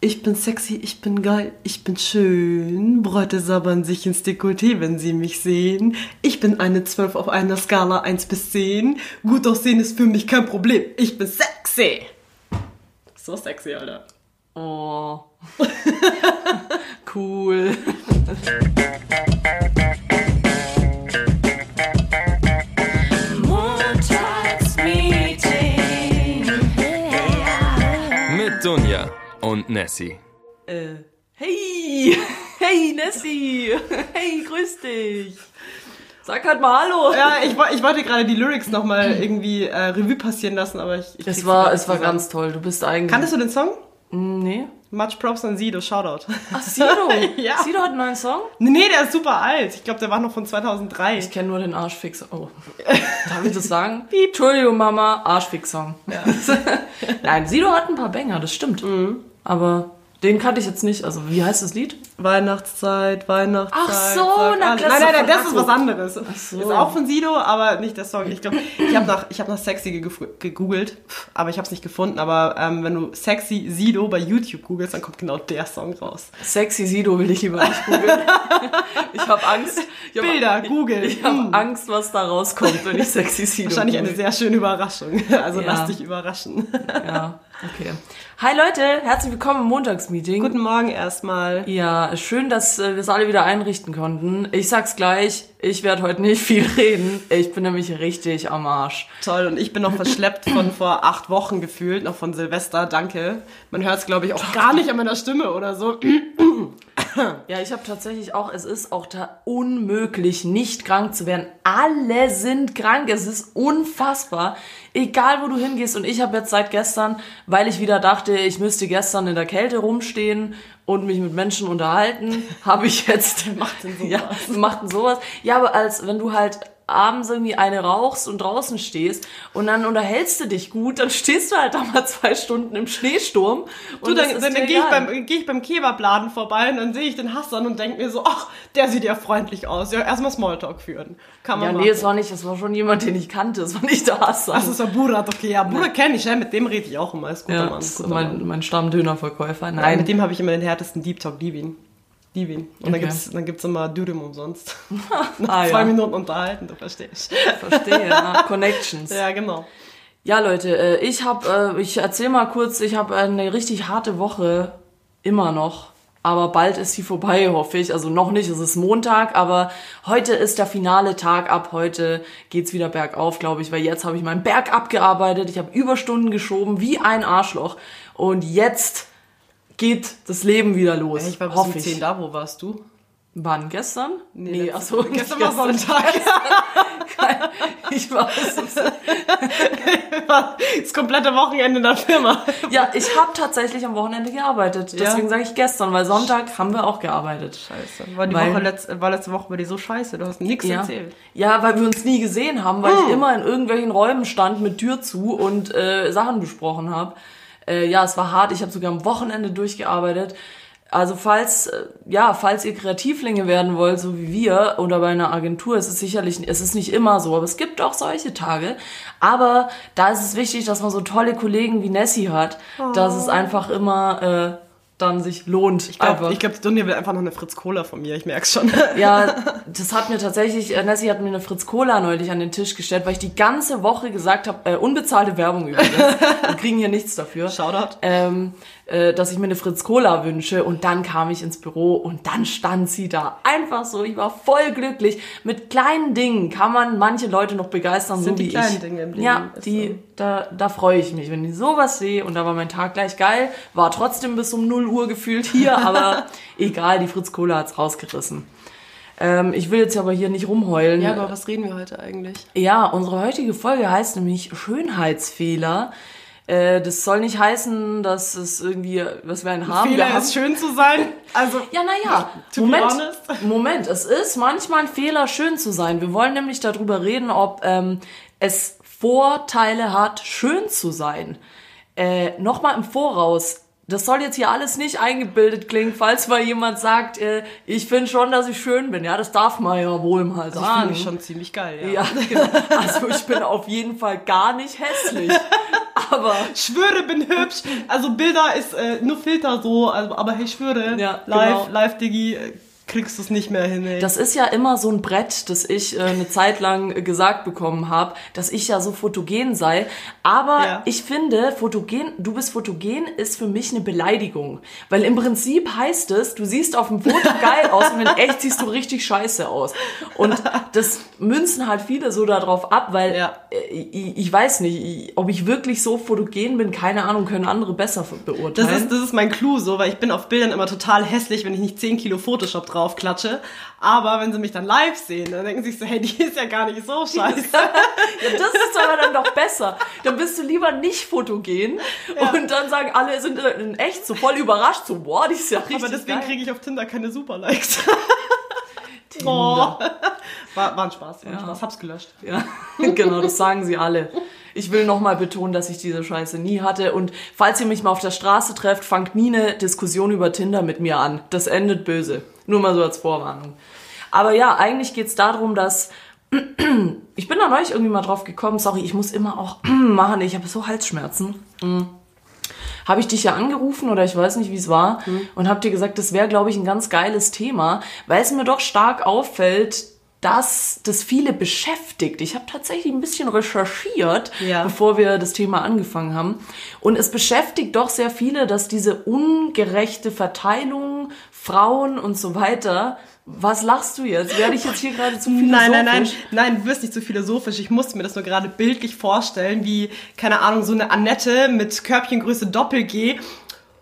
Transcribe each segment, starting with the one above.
Ich bin sexy, ich bin geil, ich bin schön. Bräute sabbern sich ins Dekolleté, wenn sie mich sehen. Ich bin eine 12 auf einer Skala 1 bis 10. Gut aussehen ist für mich kein Problem. Ich bin sexy. So sexy, Alter. Oh. cool. und Nessie. Äh, hey! Hey, Nessie! Hey, grüß dich! Sag halt mal Hallo! Ja, ich, ich wollte gerade die Lyrics nochmal irgendwie äh, Revue passieren lassen, aber ich. ich Es war, es war zusammen. ganz toll. Du bist eigentlich. Kanntest du den Song? Nee. Much Props an Sido, Shoutout. Ach, Sido! Ja. Sido hat einen neuen Song? Nee, nee, der ist super alt. Ich glaube, der war noch von 2003. Ich kenne nur den Arschfix. Oh. Darf ich das sagen? Piep. Entschuldigung, Mama. Arschfix-Song. Nein, Sido hat ein paar Banger, das stimmt. Mhm. Aber den kannte ich jetzt nicht. Also, wie heißt das Lied? Weihnachtszeit, Weihnachtszeit. Ach so, na alles. klar, Nein, nein, nein, das ist was anderes. so. Ist auch von Sido, aber nicht der Song. Ich glaube, ich habe nach, ich hab nach Sexy gegoogelt, aber ich habe es nicht gefunden. Aber ähm, wenn du Sexy Sido bei YouTube googelst, dann kommt genau der Song raus. Sexy Sido will ich lieber nicht googeln. ich habe Angst. Ich hab, Bilder, Google. Ich, ich habe Hm. Angst, was da rauskommt, wenn ich Sexy Sido Wahrscheinlich eine google. sehr schöne Überraschung. Also Ja. lass dich überraschen. Ja, okay. Hi Leute, herzlich willkommen im Montagsmeeting. Guten Morgen erstmal. Ja, schön, dass äh, wir es alle wieder einrichten konnten. Ich sag's gleich, ich werde heute nicht viel reden. Ich bin nämlich richtig am Arsch. Toll, und ich bin noch verschleppt von vor acht Wochen gefühlt, noch von Silvester, danke. Man hört es, glaube ich, auch gar nicht an meiner Stimme oder so. Ja, ich habe tatsächlich auch, es ist auch da unmöglich, nicht krank zu werden. Alle sind krank, es ist unfassbar. Egal, wo du hingehst. Und ich habe jetzt seit gestern, weil ich wieder dachte, ich müsste gestern in der Kälte rumstehen und mich mit Menschen unterhalten, habe ich jetzt... macht denn sowas? Ja, macht denn sowas? Ja, aber als wenn du halt abends irgendwie eine rauchst und draußen stehst und dann unterhältst du dich gut, dann stehst du halt da mal zwei Stunden im Schneesturm. Du, Und dann, ist dann, dann dir gehe ich, beim, geh ich beim Kebabladen vorbei und dann sehe ich den Hassan und denke mir so, ach, der sieht ja freundlich aus. Ja, erstmal Smalltalk führen. Kann man Ja, machen. nee, es war nicht, es war schon jemand, den ich kannte. Es war nicht der Hassan. das ist ja Burat, okay. Ja, Burat kenne ich, ja, mit dem rede ich auch immer. Ist guter ja, Mann. das ist Guter Mann. mein, mein Stammdönerverkäufer. Ja, Nein, mit dem habe ich immer den härtesten Deep Talk, lieb ihn. Lieb ihn. Und dann Okay. gibt's dann gibt's immer Dürüm umsonst. Nach Ah, zwei ja. Minuten unterhalten, du verstehst. verstehe. Ja. Connections. Ja, genau. Ja, Leute, äh, ich habe, äh, ich erzähl mal kurz, ich habe eine richtig harte Woche immer noch. Aber bald ist sie vorbei, hoffe ich. Also noch nicht, es ist Montag, aber heute ist der finale Tag. Ab heute geht's wieder bergauf, glaube ich, weil jetzt habe ich meinen Berg abgearbeitet. Ich habe Überstunden geschoben wie ein Arschloch. Und jetzt geht das Leben wieder los. Ich war bis um 10 da, wo warst du? Wann? Gestern? Nee, letzte- achso, gestern war Sonntag. Ich war das komplette Wochenende in der Firma. Ja, ich habe tatsächlich am Wochenende gearbeitet. Ja? Deswegen sage ich gestern, weil Sonntag haben wir auch gearbeitet. Scheiße. War, die Weil- Woche letzt, war letzte Woche bei dir so scheiße, du hast nichts Ja. erzählt. ja, weil wir uns nie gesehen haben, weil Hm. ich immer in irgendwelchen Räumen stand mit Tür zu und äh, Sachen besprochen habe. Äh, ja, es war hart. Ich habe sogar am Wochenende durchgearbeitet. Also falls, äh, ja, falls ihr Kreativlinge werden wollt, so wie wir, oder bei einer Agentur, es ist sicherlich, es ist nicht immer so, aber es gibt auch solche Tage. Aber da ist es wichtig, dass man so tolle Kollegen wie Nessie hat, dass es einfach immer äh, dann sich lohnt. Ich glaube, glaub, die Dunja will einfach noch eine Fritz Cola von mir, ich merk's schon. Ja, das hat mir tatsächlich, äh, Nessie hat mir eine Fritz Cola neulich an den Tisch gestellt, weil ich die ganze Woche gesagt habe, äh, unbezahlte Werbung übrigens, wir kriegen hier nichts dafür. Shoutout. Ähm, äh, dass ich mir eine Fritz Cola wünsche und dann kam ich ins Büro und dann stand sie da. Einfach so, ich war voll glücklich. Mit kleinen Dingen kann man manche Leute noch begeistern, so wie kleinen ich. Ja, die, so. da, da freue ich mich, wenn ich sowas sehe und da war mein Tag gleich geil. War trotzdem bis um 0 Uhr gefühlt hier, aber egal, die Fritz Cola hat's rausgerissen. Ähm, ich will jetzt aber hier nicht rumheulen. Ja, aber was reden wir heute eigentlich? Ja, unsere heutige Folge heißt nämlich Schönheitsfehler. Äh, das soll nicht heißen, dass es irgendwie, was wir ein Haben Fehler haben. ist schön zu sein. Also, Ja, naja, Moment. Moment, es ist manchmal ein Fehler, schön zu sein. Wir wollen nämlich darüber reden, ob ähm, es Vorteile hat, schön zu sein. Äh, Nochmal im Voraus. Das soll jetzt hier alles nicht eingebildet klingen, falls mal jemand sagt, äh, ich finde schon, dass ich schön bin. Ja, das darf man ja wohl mal das sagen. finde ich schon ziemlich geil, ja. Ja, genau. Also ich bin auf jeden Fall gar nicht hässlich. Aber schwöre, bin hübsch. Also Bilder ist äh, nur Filter so, also, aber hey, schwöre, Ja, live, genau. live, Digi, äh, kriegst du es nicht mehr hin, ey. Das ist ja immer so ein Brett, das ich äh, eine Zeit lang äh, gesagt bekommen habe, dass ich ja so fotogen sei. Aber Ja. ich finde, fotogen, du bist fotogen, ist für mich eine Beleidigung. Weil im Prinzip heißt es, du siehst auf dem Foto geil aus und in echt siehst du richtig scheiße aus. Und das münzen halt viele so darauf ab, weil Ja. äh, ich, ich weiß nicht, ich, ob ich wirklich so fotogen bin, keine Ahnung, können andere besser beurteilen. Das ist, das ist mein Clou so, weil ich bin auf Bildern immer total hässlich, wenn ich nicht 10 Kilo Photoshop drauf klatsche. Aber wenn sie mich dann live sehen, dann denken sie sich so, hey, die ist ja gar nicht so scheiße. Ja, das ist aber dann doch besser. Dann bist du lieber nicht fotogen und dann sagen alle sind in echt so voll überrascht, so boah, die ist ja richtig Aber deswegen kriege ich auf Tinder keine Super-Likes. Tinder. Oh. War, war ein Spaß, war ein Ja. Spaß. Hab's gelöscht. Ja, genau, das sagen sie alle. Ich will nochmal betonen, dass ich diese Scheiße nie hatte. Und falls ihr mich mal auf der Straße trefft, fangt nie eine Diskussion über Tinder mit mir an. Das endet böse. Nur mal so als Vorwarnung. Aber ja, eigentlich geht's darum, dass ich bin da neulich irgendwie mal drauf gekommen. Sorry, ich muss immer auch machen. Ich habe so Halsschmerzen. habe ich dich ja angerufen oder ich weiß nicht, wie es war und habe dir gesagt, das wäre, glaube ich, ein ganz geiles Thema, weil es mir doch stark auffällt, dass das viele beschäftigt. Ich habe tatsächlich ein bisschen recherchiert, Ja. bevor wir das Thema angefangen haben. Und es beschäftigt doch sehr viele, dass diese ungerechte Verteilung, Frauen und so weiter. Was lachst du jetzt? Werde ich jetzt hier gerade zu philosophisch? Nein, nein, nein, nein, du wirst nicht zu philosophisch. Ich musste mir das nur gerade bildlich vorstellen, wie, keine Ahnung, so eine Annette mit Körbchengröße Doppel-G.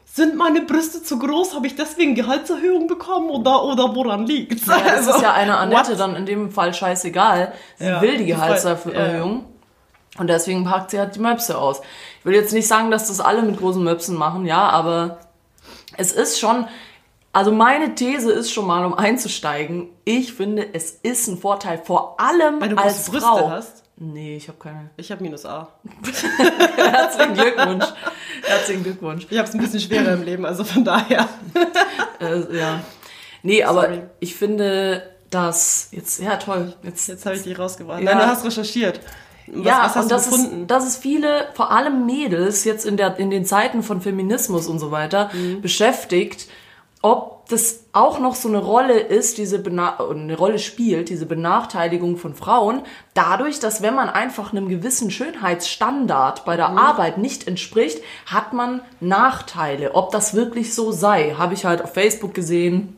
Sind meine Brüste zu groß? Habe ich deswegen Gehaltserhöhung bekommen oder, oder woran liegt's? Ja, das ist ja eine Annette what? dann in dem Fall scheißegal. Sie Ja, will die Gehaltserhöhung. Und deswegen packt sie halt die Möpse aus. Ich will jetzt nicht sagen, dass das alle mit großen Möpsen machen, ja, aber es ist schon, also meine These ist schon mal, um einzusteigen, ich finde, es ist ein Vorteil, vor allem Weil du als Brüste Frau. hast. Nee, ich habe keine. Ich habe minus A. Herzlichen Glückwunsch. Herzlichen Glückwunsch. Ich habe es ein bisschen schwerer im Leben, also von daher. Äh, ja. Nee, aber Sorry. ich finde, dass jetzt, ja toll, jetzt Jetzt habe ich dich rausgebracht. Ja. Nein, du hast recherchiert. Was, ja, was hast und du das gefunden? ist, dass es viele, vor allem Mädels, jetzt in, der, in den Zeiten von Feminismus und so weiter, Mhm. beschäftigt, ob das auch noch so eine Rolle ist, diese Bena eine Rolle spielt, diese Benachteiligung von Frauen, dadurch, dass wenn man einfach einem gewissen Schönheitsstandard bei Mhm. der Arbeit nicht entspricht, hat man Nachteile. Ob das wirklich so sei, habe ich halt auf Facebook gesehen,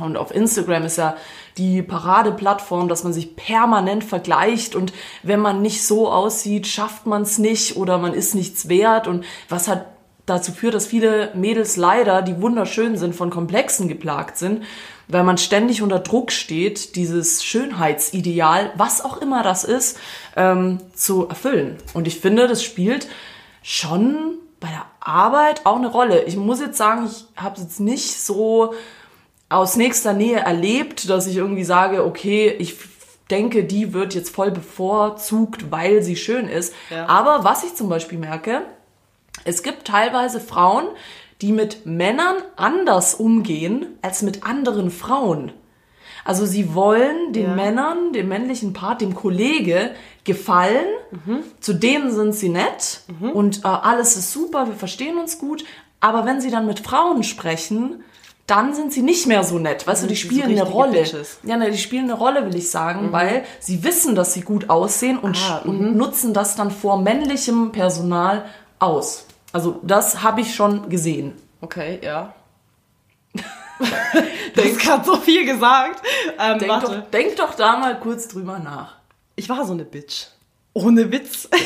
und auf Instagram ist ja die Paradeplattform, dass man sich permanent vergleicht und wenn man nicht so aussieht, schafft man es nicht oder man ist nichts wert und was hat dazu führt, dass viele Mädels leider, die wunderschön sind, von Komplexen geplagt sind, weil man ständig unter Druck steht, dieses Schönheitsideal, was auch immer das ist, ähm, zu erfüllen. Und ich finde, das spielt schon bei der Arbeit auch eine Rolle. Ich muss jetzt sagen, ich habe es jetzt nicht so aus nächster Nähe erlebt, dass ich irgendwie sage, okay, ich denke, die wird jetzt voll bevorzugt, weil sie schön ist. Ja. Aber was ich zum Beispiel merke, es gibt teilweise Frauen, die mit Männern anders umgehen als mit anderen Frauen. Also sie wollen den Ja. Männern, dem männlichen Part, dem Kollege gefallen. Zu denen sind sie nett und äh, alles ist super, wir verstehen uns gut. Aber wenn sie dann mit Frauen sprechen, dann sind sie nicht mehr so nett. Weißt du, die sie so spielen eine Rolle. Bitches. Ja, ne, die spielen eine Rolle, will ich sagen, weil sie wissen, dass sie gut aussehen und, Ah, und nutzen das dann vor männlichem Personal aus. Also das habe ich schon gesehen. Okay, ja. du hast gerade so viel gesagt. Ähm, Denk warte. doch, denk doch da mal kurz drüber nach. Ich war so eine Bitch. Ohne Witz.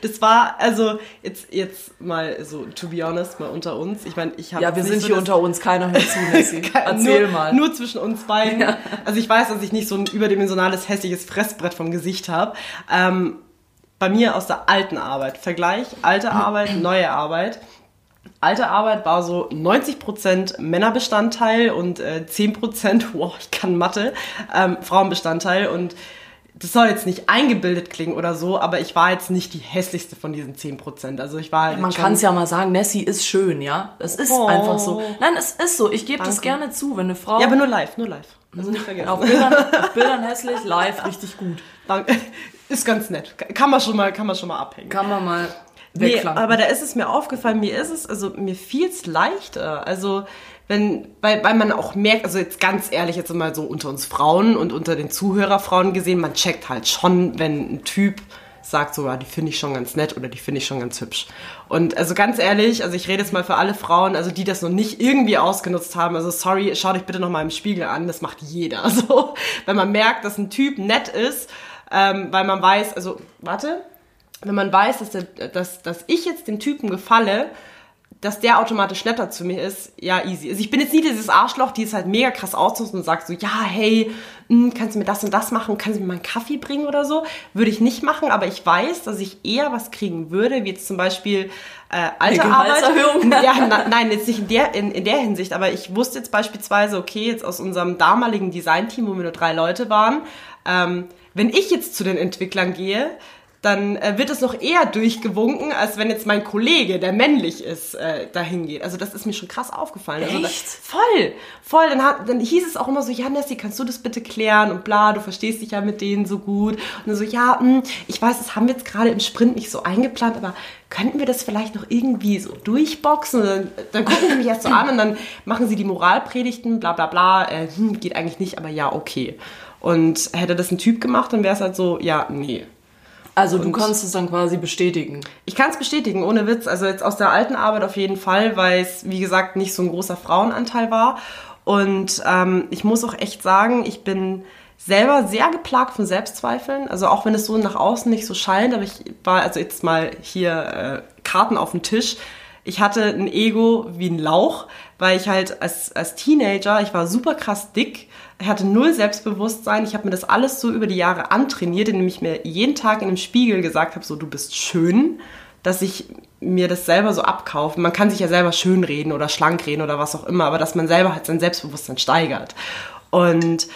Das war, also, jetzt, jetzt mal so, to be honest, mal unter uns. Ich meine, ich habe. Ja, wir sind hier unter uns, keiner hört zu. Erzähl nur, mal. Nur zwischen uns beiden. Also ich weiß, dass ich nicht so ein überdimensionales, hässliches Fressbrett vom Gesicht habe. Ähm, bei mir aus der alten Arbeit. Vergleich, alte Arbeit, neue Arbeit. Alte Arbeit war so 90% Männerbestandteil und äh, 10%, wow, ich kann Mathe, ähm, Frauenbestandteil. Und das soll jetzt nicht eingebildet klingen oder so, aber ich war jetzt nicht die hässlichste von diesen 10%. Also ich war halt Man kann es ja mal sagen, Nessie ist schön, ja? Es ist Oh. einfach so. Nein, es ist so. Ich gebe das gerne zu, wenn eine Frau Ja, aber nur live, nur live. Also nicht vergessen. auf, Bildern, auf Bildern hässlich, live richtig gut. Ist ganz nett. Kann man schon mal, kann man schon mal abhängen. Kann man mal. Nee, aber da ist es mir aufgefallen, mir ist es, also mir fiel es leichter. Also wenn, weil, weil man auch merkt, also jetzt ganz ehrlich, jetzt mal so unter uns Frauen und unter den Zuhörerfrauen gesehen, man checkt halt schon, wenn ein Typ sagt so, ja, die finde ich schon ganz nett oder die finde ich schon ganz hübsch. Und also ganz ehrlich, also ich rede jetzt mal für alle Frauen, also die das noch nicht irgendwie ausgenutzt haben, also sorry, schaut euch bitte noch mal im Spiegel an, das macht jeder. So, wenn man merkt, dass ein Typ nett ist, ähm, weil man weiß, also warte, wenn man weiß, dass, der, dass, dass ich jetzt dem Typen gefalle, dass der automatisch netter zu mir ist, ja, easy. Also ich bin jetzt nie dieses Arschloch, die es halt mega krass ausnutzt und sagt so, ja, hey, mh, kannst du mir das und das machen, kannst du mir mal einen Kaffee bringen oder so? Würde ich nicht machen, aber ich weiß, dass ich eher was kriegen würde, wie jetzt zum Beispiel äh, alte Arbeit. Ja, na, nein, jetzt nicht in der, in, in der Hinsicht, aber ich wusste jetzt beispielsweise, okay, jetzt aus unserem damaligen Designteam, wo wir nur drei Leute waren, ähm, wenn ich jetzt zu den Entwicklern gehe, dann äh, wird es noch eher durchgewunken, als wenn jetzt mein Kollege, der männlich ist, äh, dahin geht. Also das ist mir schon krass aufgefallen. Also, Echt? das, voll, voll. Dann, hat, dann hieß es auch immer so, ja, Nessie, kannst du das bitte klären und bla, du verstehst dich ja mit denen so gut. Und dann so, ja, mh, ich weiß, das haben wir jetzt gerade im Sprint nicht so eingeplant, aber könnten wir das vielleicht noch irgendwie so durchboxen? Dann, dann gucken sie mich erst so an und dann machen sie die Moralpredigten, bla bla bla, äh, hm, geht eigentlich nicht, aber ja, okay. Und hätte das ein Typ gemacht, dann wäre es halt so, ja, nee. Also du kannst es dann quasi bestätigen. Ich kann es bestätigen, ohne Witz. Also jetzt aus der alten Arbeit auf jeden Fall, weil es, wie gesagt, nicht so ein großer Frauenanteil war. Und ähm, ich muss auch echt sagen, ich bin selber sehr geplagt von Selbstzweifeln. Also auch wenn es so nach außen nicht so scheint, aber ich war also jetzt mal hier äh, Karten auf dem Tisch. Ich hatte ein Ego wie ein Lauch, weil ich halt als, als Teenager, ich war super krass dick, hatte null Selbstbewusstsein. Ich habe mir das alles so über die Jahre antrainiert, indem ich mir jeden Tag in dem Spiegel gesagt habe, so du bist schön, dass ich mir das selber so abkaufe. Man kann sich ja selber schön reden oder schlank reden oder was auch immer, aber dass man selber halt sein Selbstbewusstsein steigert. Und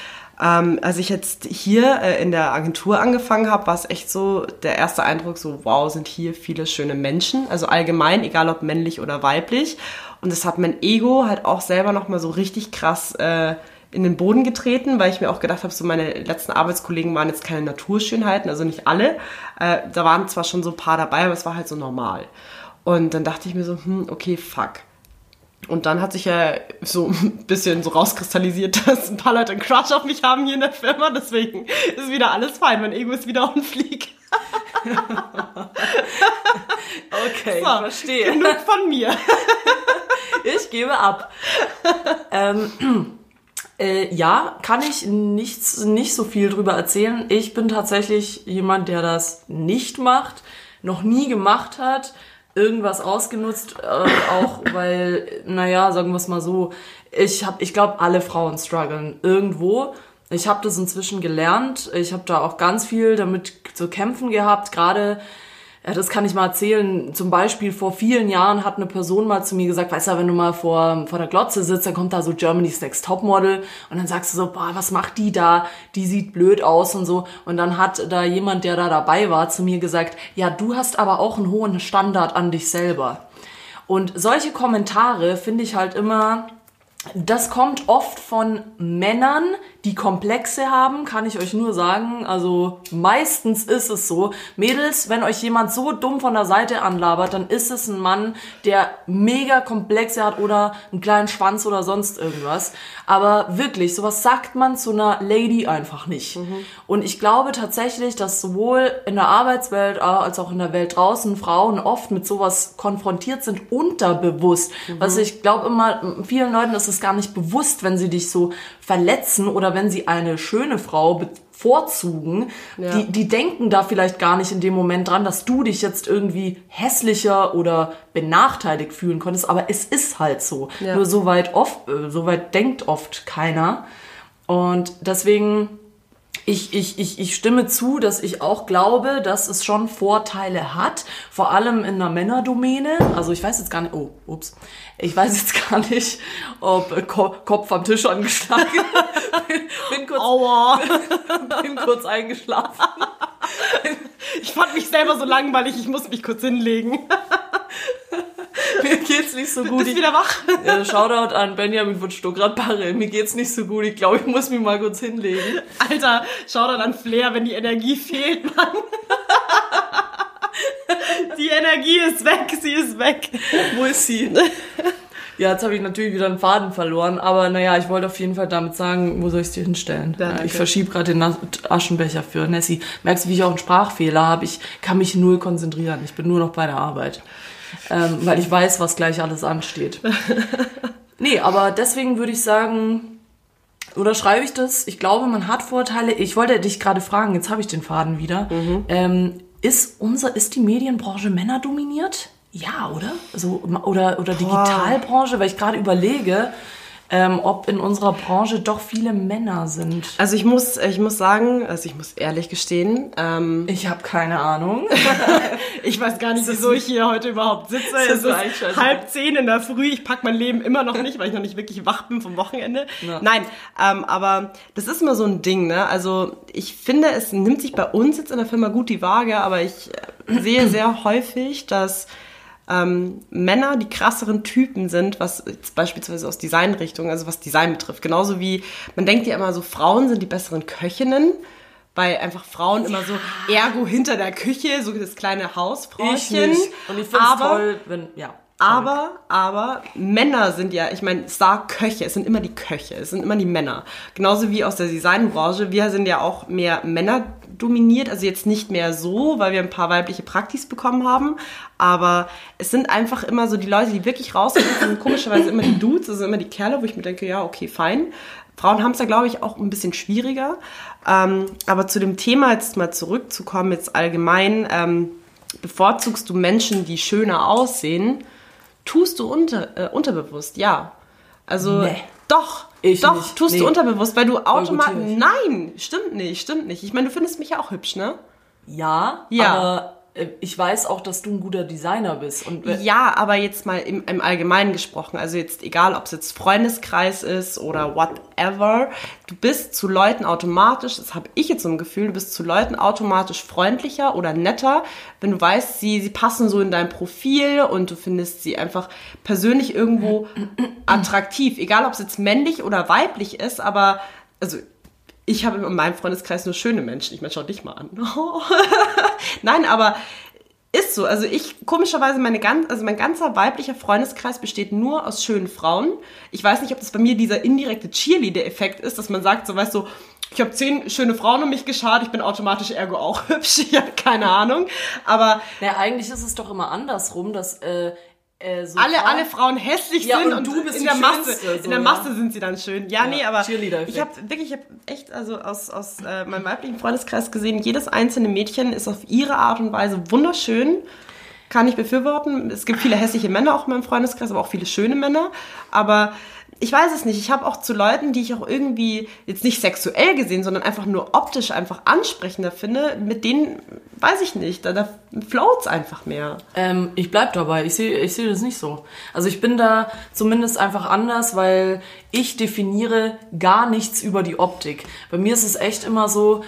ähm, als ich jetzt hier äh, in der Agentur angefangen habe, war es echt so der erste Eindruck, so wow, sind hier viele schöne Menschen. Also allgemein, egal ob männlich oder weiblich. Und das hat mein Ego halt auch selber nochmal so richtig krass äh, in den Boden getreten, weil ich mir auch gedacht habe, so meine letzten Arbeitskollegen waren jetzt keine Naturschönheiten, also nicht alle. Äh, da waren zwar schon so ein paar dabei, aber es war halt so normal. Und dann dachte ich mir so, hm, okay, fuck. Und dann hat sich ja so ein bisschen so rauskristallisiert, dass ein paar Leute einen Crush auf mich haben hier in der Firma. Deswegen ist wieder alles fein. Mein Ego ist wieder auf dem Flieg. Okay, So, verstehe. Genug von mir. Ich gebe ab. ähm, äh, ja, kann ich nichts, nicht so viel drüber erzählen. Ich bin tatsächlich jemand, der das nicht macht, noch nie gemacht hat, irgendwas ausgenutzt, äh, auch weil, naja, sagen wir es mal so, ich habe, ich glaube, alle Frauen strugglen irgendwo. Ich habe das inzwischen gelernt. Ich habe da auch ganz viel damit zu kämpfen gehabt. Gerade ja, das kann ich mal erzählen. Zum Beispiel vor vielen Jahren hat eine Person mal zu mir gesagt, weißt du, wenn du mal vor, vor der Glotze sitzt, dann kommt da so Germany's Next Topmodel und dann sagst du so, boah, was macht die da? Die sieht blöd aus und so. Und dann hat da jemand, der da dabei war, zu mir gesagt, ja, du hast aber auch einen hohen Standard an dich selber. Und solche Kommentare finde ich halt immer, das kommt oft von Männern, die Komplexe haben, kann ich euch nur sagen. Also meistens ist es so. Mädels, wenn euch jemand so dumm von der Seite anlabert, dann ist es ein Mann, der mega Komplexe hat oder einen kleinen Schwanz oder sonst irgendwas. Aber wirklich, sowas sagt man zu einer Lady einfach nicht. Und ich glaube tatsächlich, dass sowohl in der Arbeitswelt als auch in der Welt draußen Frauen oft mit sowas konfrontiert sind, unterbewusst. Was ich glaube immer, vielen Leuten ist es gar nicht bewusst, wenn sie dich so verletzen oder wenn sie eine schöne Frau bevorzugen, Ja. die, die denken da vielleicht gar nicht in dem Moment dran, dass du dich jetzt irgendwie hässlicher oder benachteiligt fühlen konntest, aber es ist halt so. Ja. Nur so weit oft, äh, so weit denkt oft keiner. Und deswegen, ich, ich, ich, ich stimme zu, dass ich auch glaube, dass es schon Vorteile hat, vor allem in der Männerdomäne. Also ich weiß jetzt gar nicht, oh, ups, ich weiß jetzt gar nicht, ob äh, Ko Kopf am Tisch angeschlagen. bin, bin, kurz, Aua. bin kurz eingeschlafen. Ich fand mich selber so langweilig, ich muss mich kurz hinlegen. Mir geht's nicht so gut. Bist Ich, wieder wach? ja, Shoutout an Benjamin von Stuckrad-Barre. Mir geht's nicht so gut. Ich glaube, ich muss mich mal kurz hinlegen. Alter, dann an Flair, wenn die Energie fehlt, Mann. Die Energie ist weg, sie ist weg. Wo ist sie? Ja, jetzt habe ich natürlich wieder einen Faden verloren, aber naja, ich wollte auf jeden Fall damit sagen, wo soll ich es dir hinstellen? Danke. ich verschiebe gerade den Aschenbecher für Nessie. Merkst du, wie ich auch einen Sprachfehler habe? Ich kann mich null konzentrieren. Ich bin nur noch bei der Arbeit. Ähm, weil ich weiß, was gleich alles ansteht. Nee, aber deswegen würde ich sagen, oder schreibe ich das? Ich glaube, man hat Vorteile. Ich wollte dich gerade fragen, jetzt habe ich den Faden wieder. Ähm, ist, unser, ist die Medienbranche männerdominiert? Ja, oder? So, oder oder Digitalbranche, weil ich gerade überlege, ähm, ob in unserer Branche doch viele Männer sind. Also ich muss, ich muss sagen, also ich muss ehrlich gestehen, ähm, Ich habe keine Ahnung. ich weiß gar nicht, wieso ich hier heute überhaupt sitze. Es ist ist halb zehn in der Früh. Ich pack mein Leben immer noch nicht, weil ich noch nicht wirklich wach bin vom Wochenende. Ja. Nein, ähm, aber das ist immer so ein Ding, ne? Also ich finde, es nimmt sich bei uns jetzt in der Firma gut die Waage, aber ich äh, sehe sehr häufig, dass ähm, Männer die krasseren Typen sind, was beispielsweise aus Designrichtung, also was Design betrifft. Genauso wie, man denkt ja immer so, Frauen sind die besseren Köchinnen, weil einfach Frauen immer so ergo hinter der Küche, so das kleine Hausfrauchen. Ich nicht. Und ich finde es toll, wenn, ja. aber, aber Männer sind ja, ich meine, Star-Köche, es sind immer die Köche, es sind immer die Männer. Genauso wie aus der Designbranche, wir sind ja auch mehr Männer dominiert, also jetzt nicht mehr so, weil wir ein paar weibliche Praktis bekommen haben, aber es sind einfach immer so die Leute, die wirklich rausgehen, sind komischerweise immer die Dudes, also immer die Kerle, wo ich mir denke, ja, okay, fein. Frauen haben es da, glaube ich, auch ein bisschen schwieriger. Ähm, aber zu dem Thema jetzt mal zurückzukommen, jetzt allgemein, ähm, bevorzugst du Menschen, die schöner aussehen, tust du unter, äh, unterbewusst, ja. Also Nee. doch, Ich doch, nicht. tust Nee. du unterbewusst, weil du automatisch. Nein, stimmt nicht, stimmt nicht. Ich meine, du findest mich ja auch hübsch, ne? Ja, Ja. aber ich weiß auch, dass du ein guter Designer bist. Und äh, Ja, aber jetzt mal im, im Allgemeinen gesprochen, also jetzt egal, ob es jetzt Freundeskreis ist oder whatever, du bist zu Leuten automatisch, das habe ich jetzt so ein Gefühl, du bist zu Leuten automatisch freundlicher oder netter, wenn du weißt, sie, sie passen so in dein Profil und du findest sie einfach persönlich irgendwo attraktiv, egal ob es jetzt männlich oder weiblich ist, aber also ich habe in meinem Freundeskreis nur schöne Menschen. Ich meine, schau dich mal an. Nein, aber ist so. Also ich, komischerweise, meine ganz, also mein ganzer weiblicher Freundeskreis besteht nur aus schönen Frauen. Ich weiß nicht, ob das bei mir dieser indirekte Cheerleader-Effekt ist, dass man sagt, so weißt du, ich habe zehn schöne Frauen um mich geschart, ich bin automatisch ergo auch hübsch. Ich habe keine Ahnung. Aber naja, eigentlich ist es doch immer andersrum, dass äh, äh, so alle, Frauen- alle Frauen hässlich Ja, sind und du bist in der Masse, so, in der ja. Masse sind sie dann schön. Ja, nee, aber ich habe wirklich, ich habe echt, also aus, aus äh, meinem weiblichen Freundeskreis gesehen, jedes einzelne Mädchen ist auf ihre Art und Weise wunderschön. Kann ich befürworten. Es gibt viele hässliche Männer auch in meinem Freundeskreis, aber auch viele schöne Männer. Aber ich weiß es nicht. Ich habe auch zu Leuten, die ich auch irgendwie jetzt nicht sexuell gesehen, sondern einfach nur optisch einfach ansprechender finde, mit denen weiß ich nicht. Da, da floats einfach mehr. Ähm, ich bleib dabei. Ich sehe ich sehe das nicht so. Also ich bin da zumindest einfach anders, weil ich definiere gar nichts über die Optik. Bei mir ist es echt immer so,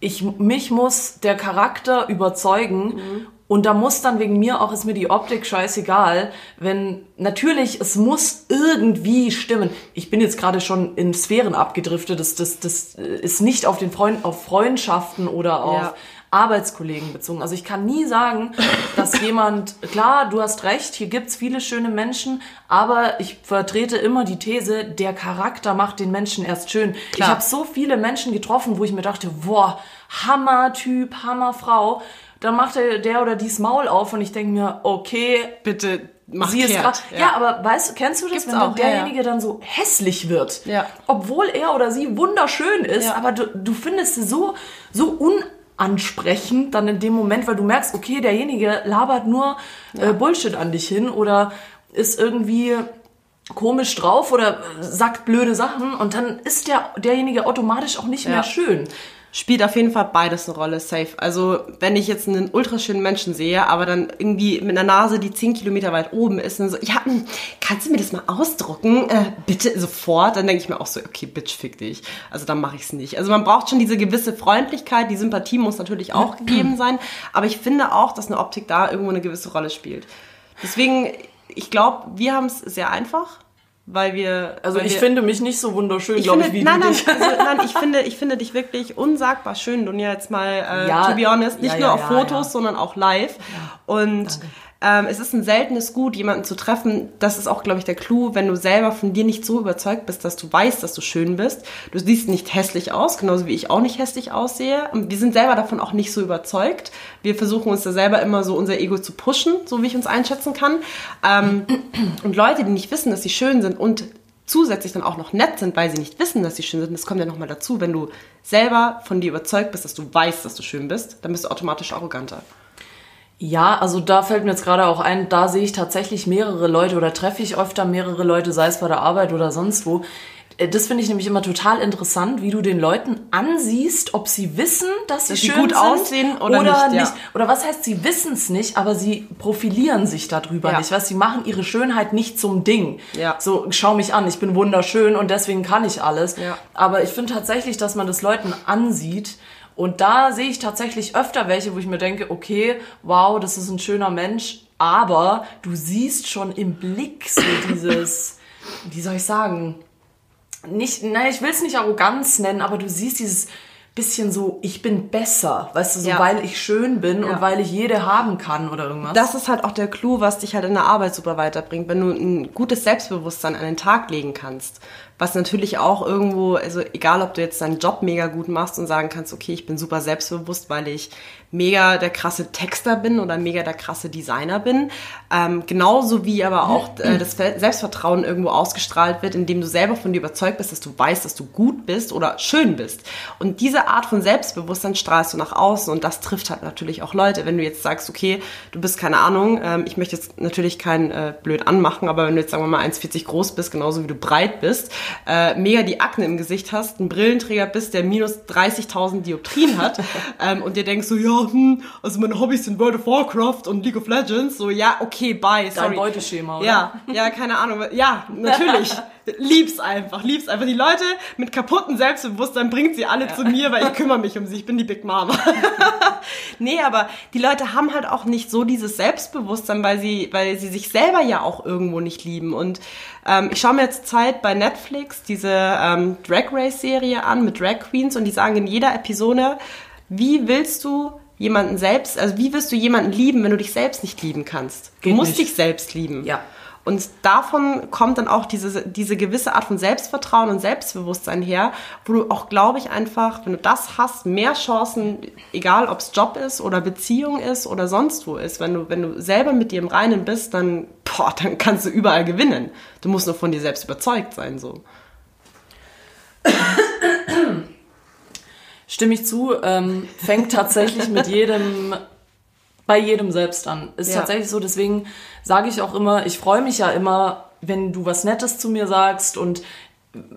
ich, mich muss der Charakter überzeugen und da muss dann wegen mir auch, ist mir die Optik scheißegal, wenn, natürlich, es muss irgendwie stimmen. Ich bin jetzt gerade schon in Sphären abgedriftet, das, das, das ist nicht auf den Freund, auf Freundschaften oder auf Ja. Arbeitskollegen bezogen. Also ich kann nie sagen, dass jemand, klar, du hast recht, hier gibt's viele schöne Menschen, aber ich vertrete immer die These, der Charakter macht den Menschen erst schön. Klar. Ich habe so viele Menschen getroffen, wo ich mir dachte, boah, Hammer-Typ, Hammer-Frau. Dann macht der, der oder dies Maul auf und ich denke mir, okay, Bitte mach sie ist kehrt. grad, ja. aber weißt du, kennst du das, Gibt's wenn auch, ja, ja. derjenige dann so hässlich wird, Ja. obwohl er oder sie wunderschön ist, Ja. aber du, du findest sie so so unansprechend dann in dem Moment, weil du merkst, okay, derjenige labert nur äh, Bullshit an dich hin oder ist irgendwie komisch drauf oder sagt blöde Sachen und dann ist der derjenige automatisch auch nicht mehr schön. Spielt auf jeden Fall beides eine Rolle, safe. Also, wenn ich jetzt einen ultraschönen Menschen sehe, aber dann irgendwie mit einer Nase, die 10 Kilometer weit oben ist, und so, ja, hm, kannst du mir das mal ausdrucken? Äh, bitte sofort. Dann denke ich mir auch so, okay, bitch, fick dich. Also, dann mache ich es nicht. Also, man braucht schon diese gewisse Freundlichkeit, die Sympathie muss natürlich auch gegeben sein. Aber ich finde auch, dass eine Optik da irgendwo eine gewisse Rolle spielt. Deswegen, ich glaube, wir haben es sehr einfach. Weil wir. Also weil ich wir, finde mich nicht so wunderschön, glaube ich, wie nein, du nein, dich. also, nein, ich finde, ich finde dich wirklich unsagbar schön, Dunja, jetzt mal, äh, Ja, to be honest, nicht ja, nur ja, auf Fotos, sondern auch live. Und ähm, es ist ein seltenes Gut, jemanden zu treffen. Das ist auch, glaube ich, der Clou, wenn du selber von dir nicht so überzeugt bist, dass du weißt, dass du schön bist. Du siehst nicht hässlich aus, genauso wie ich auch nicht hässlich aussehe. Und wir sind selber davon auch nicht so überzeugt. Wir versuchen uns da selber immer so unser Ego zu pushen, so wie ich uns einschätzen kann. Ähm, und Leute, die nicht wissen, dass sie schön sind und zusätzlich dann auch noch nett sind, weil sie nicht wissen, dass sie schön sind, das kommt ja nochmal dazu, wenn du selber von dir überzeugt bist, dass du weißt, dass du schön bist, dann bist du automatisch arroganter. Ja, also da fällt mir jetzt gerade auch ein, da sehe ich tatsächlich mehrere Leute oder treffe ich öfter mehrere Leute, sei es bei der Arbeit oder sonst wo. Äh, Das finde ich nämlich immer total interessant, wie du den Leuten ansiehst, ob sie wissen, dass sie Dass sie schön gut sind aussehen oder nicht, ja. Oder was heißt, sie wissen es nicht, aber sie profilieren sich darüber Ja. nicht. Was sie machen ihre Schönheit nicht zum Ding. Ja. So, schau mich an, ich bin wunderschön und deswegen kann ich alles. Ja. Aber ich finde tatsächlich, dass man das Leuten ansieht. Und da sehe ich tatsächlich öfter welche, wo ich mir denke, okay, wow, das ist ein schöner Mensch, aber du siehst schon im Blick so dieses, wie soll ich sagen, nicht, nein, ich will es nicht Arroganz nennen, aber du siehst dieses bisschen so, ich bin besser, weißt du, so Ja. weil ich schön bin Ja. und weil ich jede haben kann oder irgendwas. Das ist halt auch der Clou, was dich halt in der Arbeit super weiterbringt, wenn du ein gutes Selbstbewusstsein an den Tag legen kannst. Was natürlich auch irgendwo, also egal ob du jetzt deinen Job mega gut machst und sagen kannst, okay, ich bin super selbstbewusst, weil ich mega der krasse Texter bin oder mega der krasse Designer bin. Ähm, genauso wie aber auch äh, das Ver- Selbstvertrauen irgendwo ausgestrahlt wird, indem du selber von dir überzeugt bist, dass du weißt, dass du gut bist oder schön bist. Und diese Art von Selbstbewusstsein strahlst du nach außen und das trifft halt natürlich auch Leute. Wenn du jetzt sagst, okay, du bist keine Ahnung, ähm, ich möchte jetzt natürlich kein äh, blöd anmachen, aber wenn du jetzt sagen wir mal 1,40 groß bist, genauso wie du breit bist, äh, mega die Akne im Gesicht hast, ein Brillenträger bist, der minus 30.000 Dioptrien hat ähm, und dir denkst so, ja, hm, also meine Hobbys sind World of Warcraft und League of Legends, so, ja, okay, bye, Dein sorry. Beuteschema, oder? Ja, ja, keine Ahnung. Ja, natürlich. lieb's einfach, lieb's einfach. Die Leute mit kaputten Selbstbewusstsein bringt sie alle zu mir, weil ich kümmere mich um sie. Ich bin die Big Mama. nee, aber die Leute haben halt auch nicht so dieses Selbstbewusstsein, weil sie, weil sie sich selber ja auch irgendwo nicht lieben. Und ähm, ich schaue mir jetzt Zeit bei Netflix diese ähm, Drag Race Serie an mit Drag Queens und die sagen in jeder Episode, wie willst du jemanden selbst, also wie wirst du jemanden lieben, wenn du dich selbst nicht lieben kannst? Du Geht musst nicht. dich selbst lieben. Ja. Und davon kommt dann auch diese, diese gewisse Art von Selbstvertrauen und Selbstbewusstsein her, wo du auch, glaube ich, einfach, wenn du das hast, mehr Chancen, egal ob es Job ist oder Beziehung ist oder sonst wo ist, wenn du, wenn du selber mit dir im Reinen bist, dann, boah, dann kannst du überall gewinnen. Du musst nur von dir selbst überzeugt sein, so. Stimme ich zu, ähm, fängt tatsächlich mit jedem, bei jedem selbst an. Ist Ja. tatsächlich so, deswegen sage ich auch immer, ich freue mich ja immer, wenn du was Nettes zu mir sagst und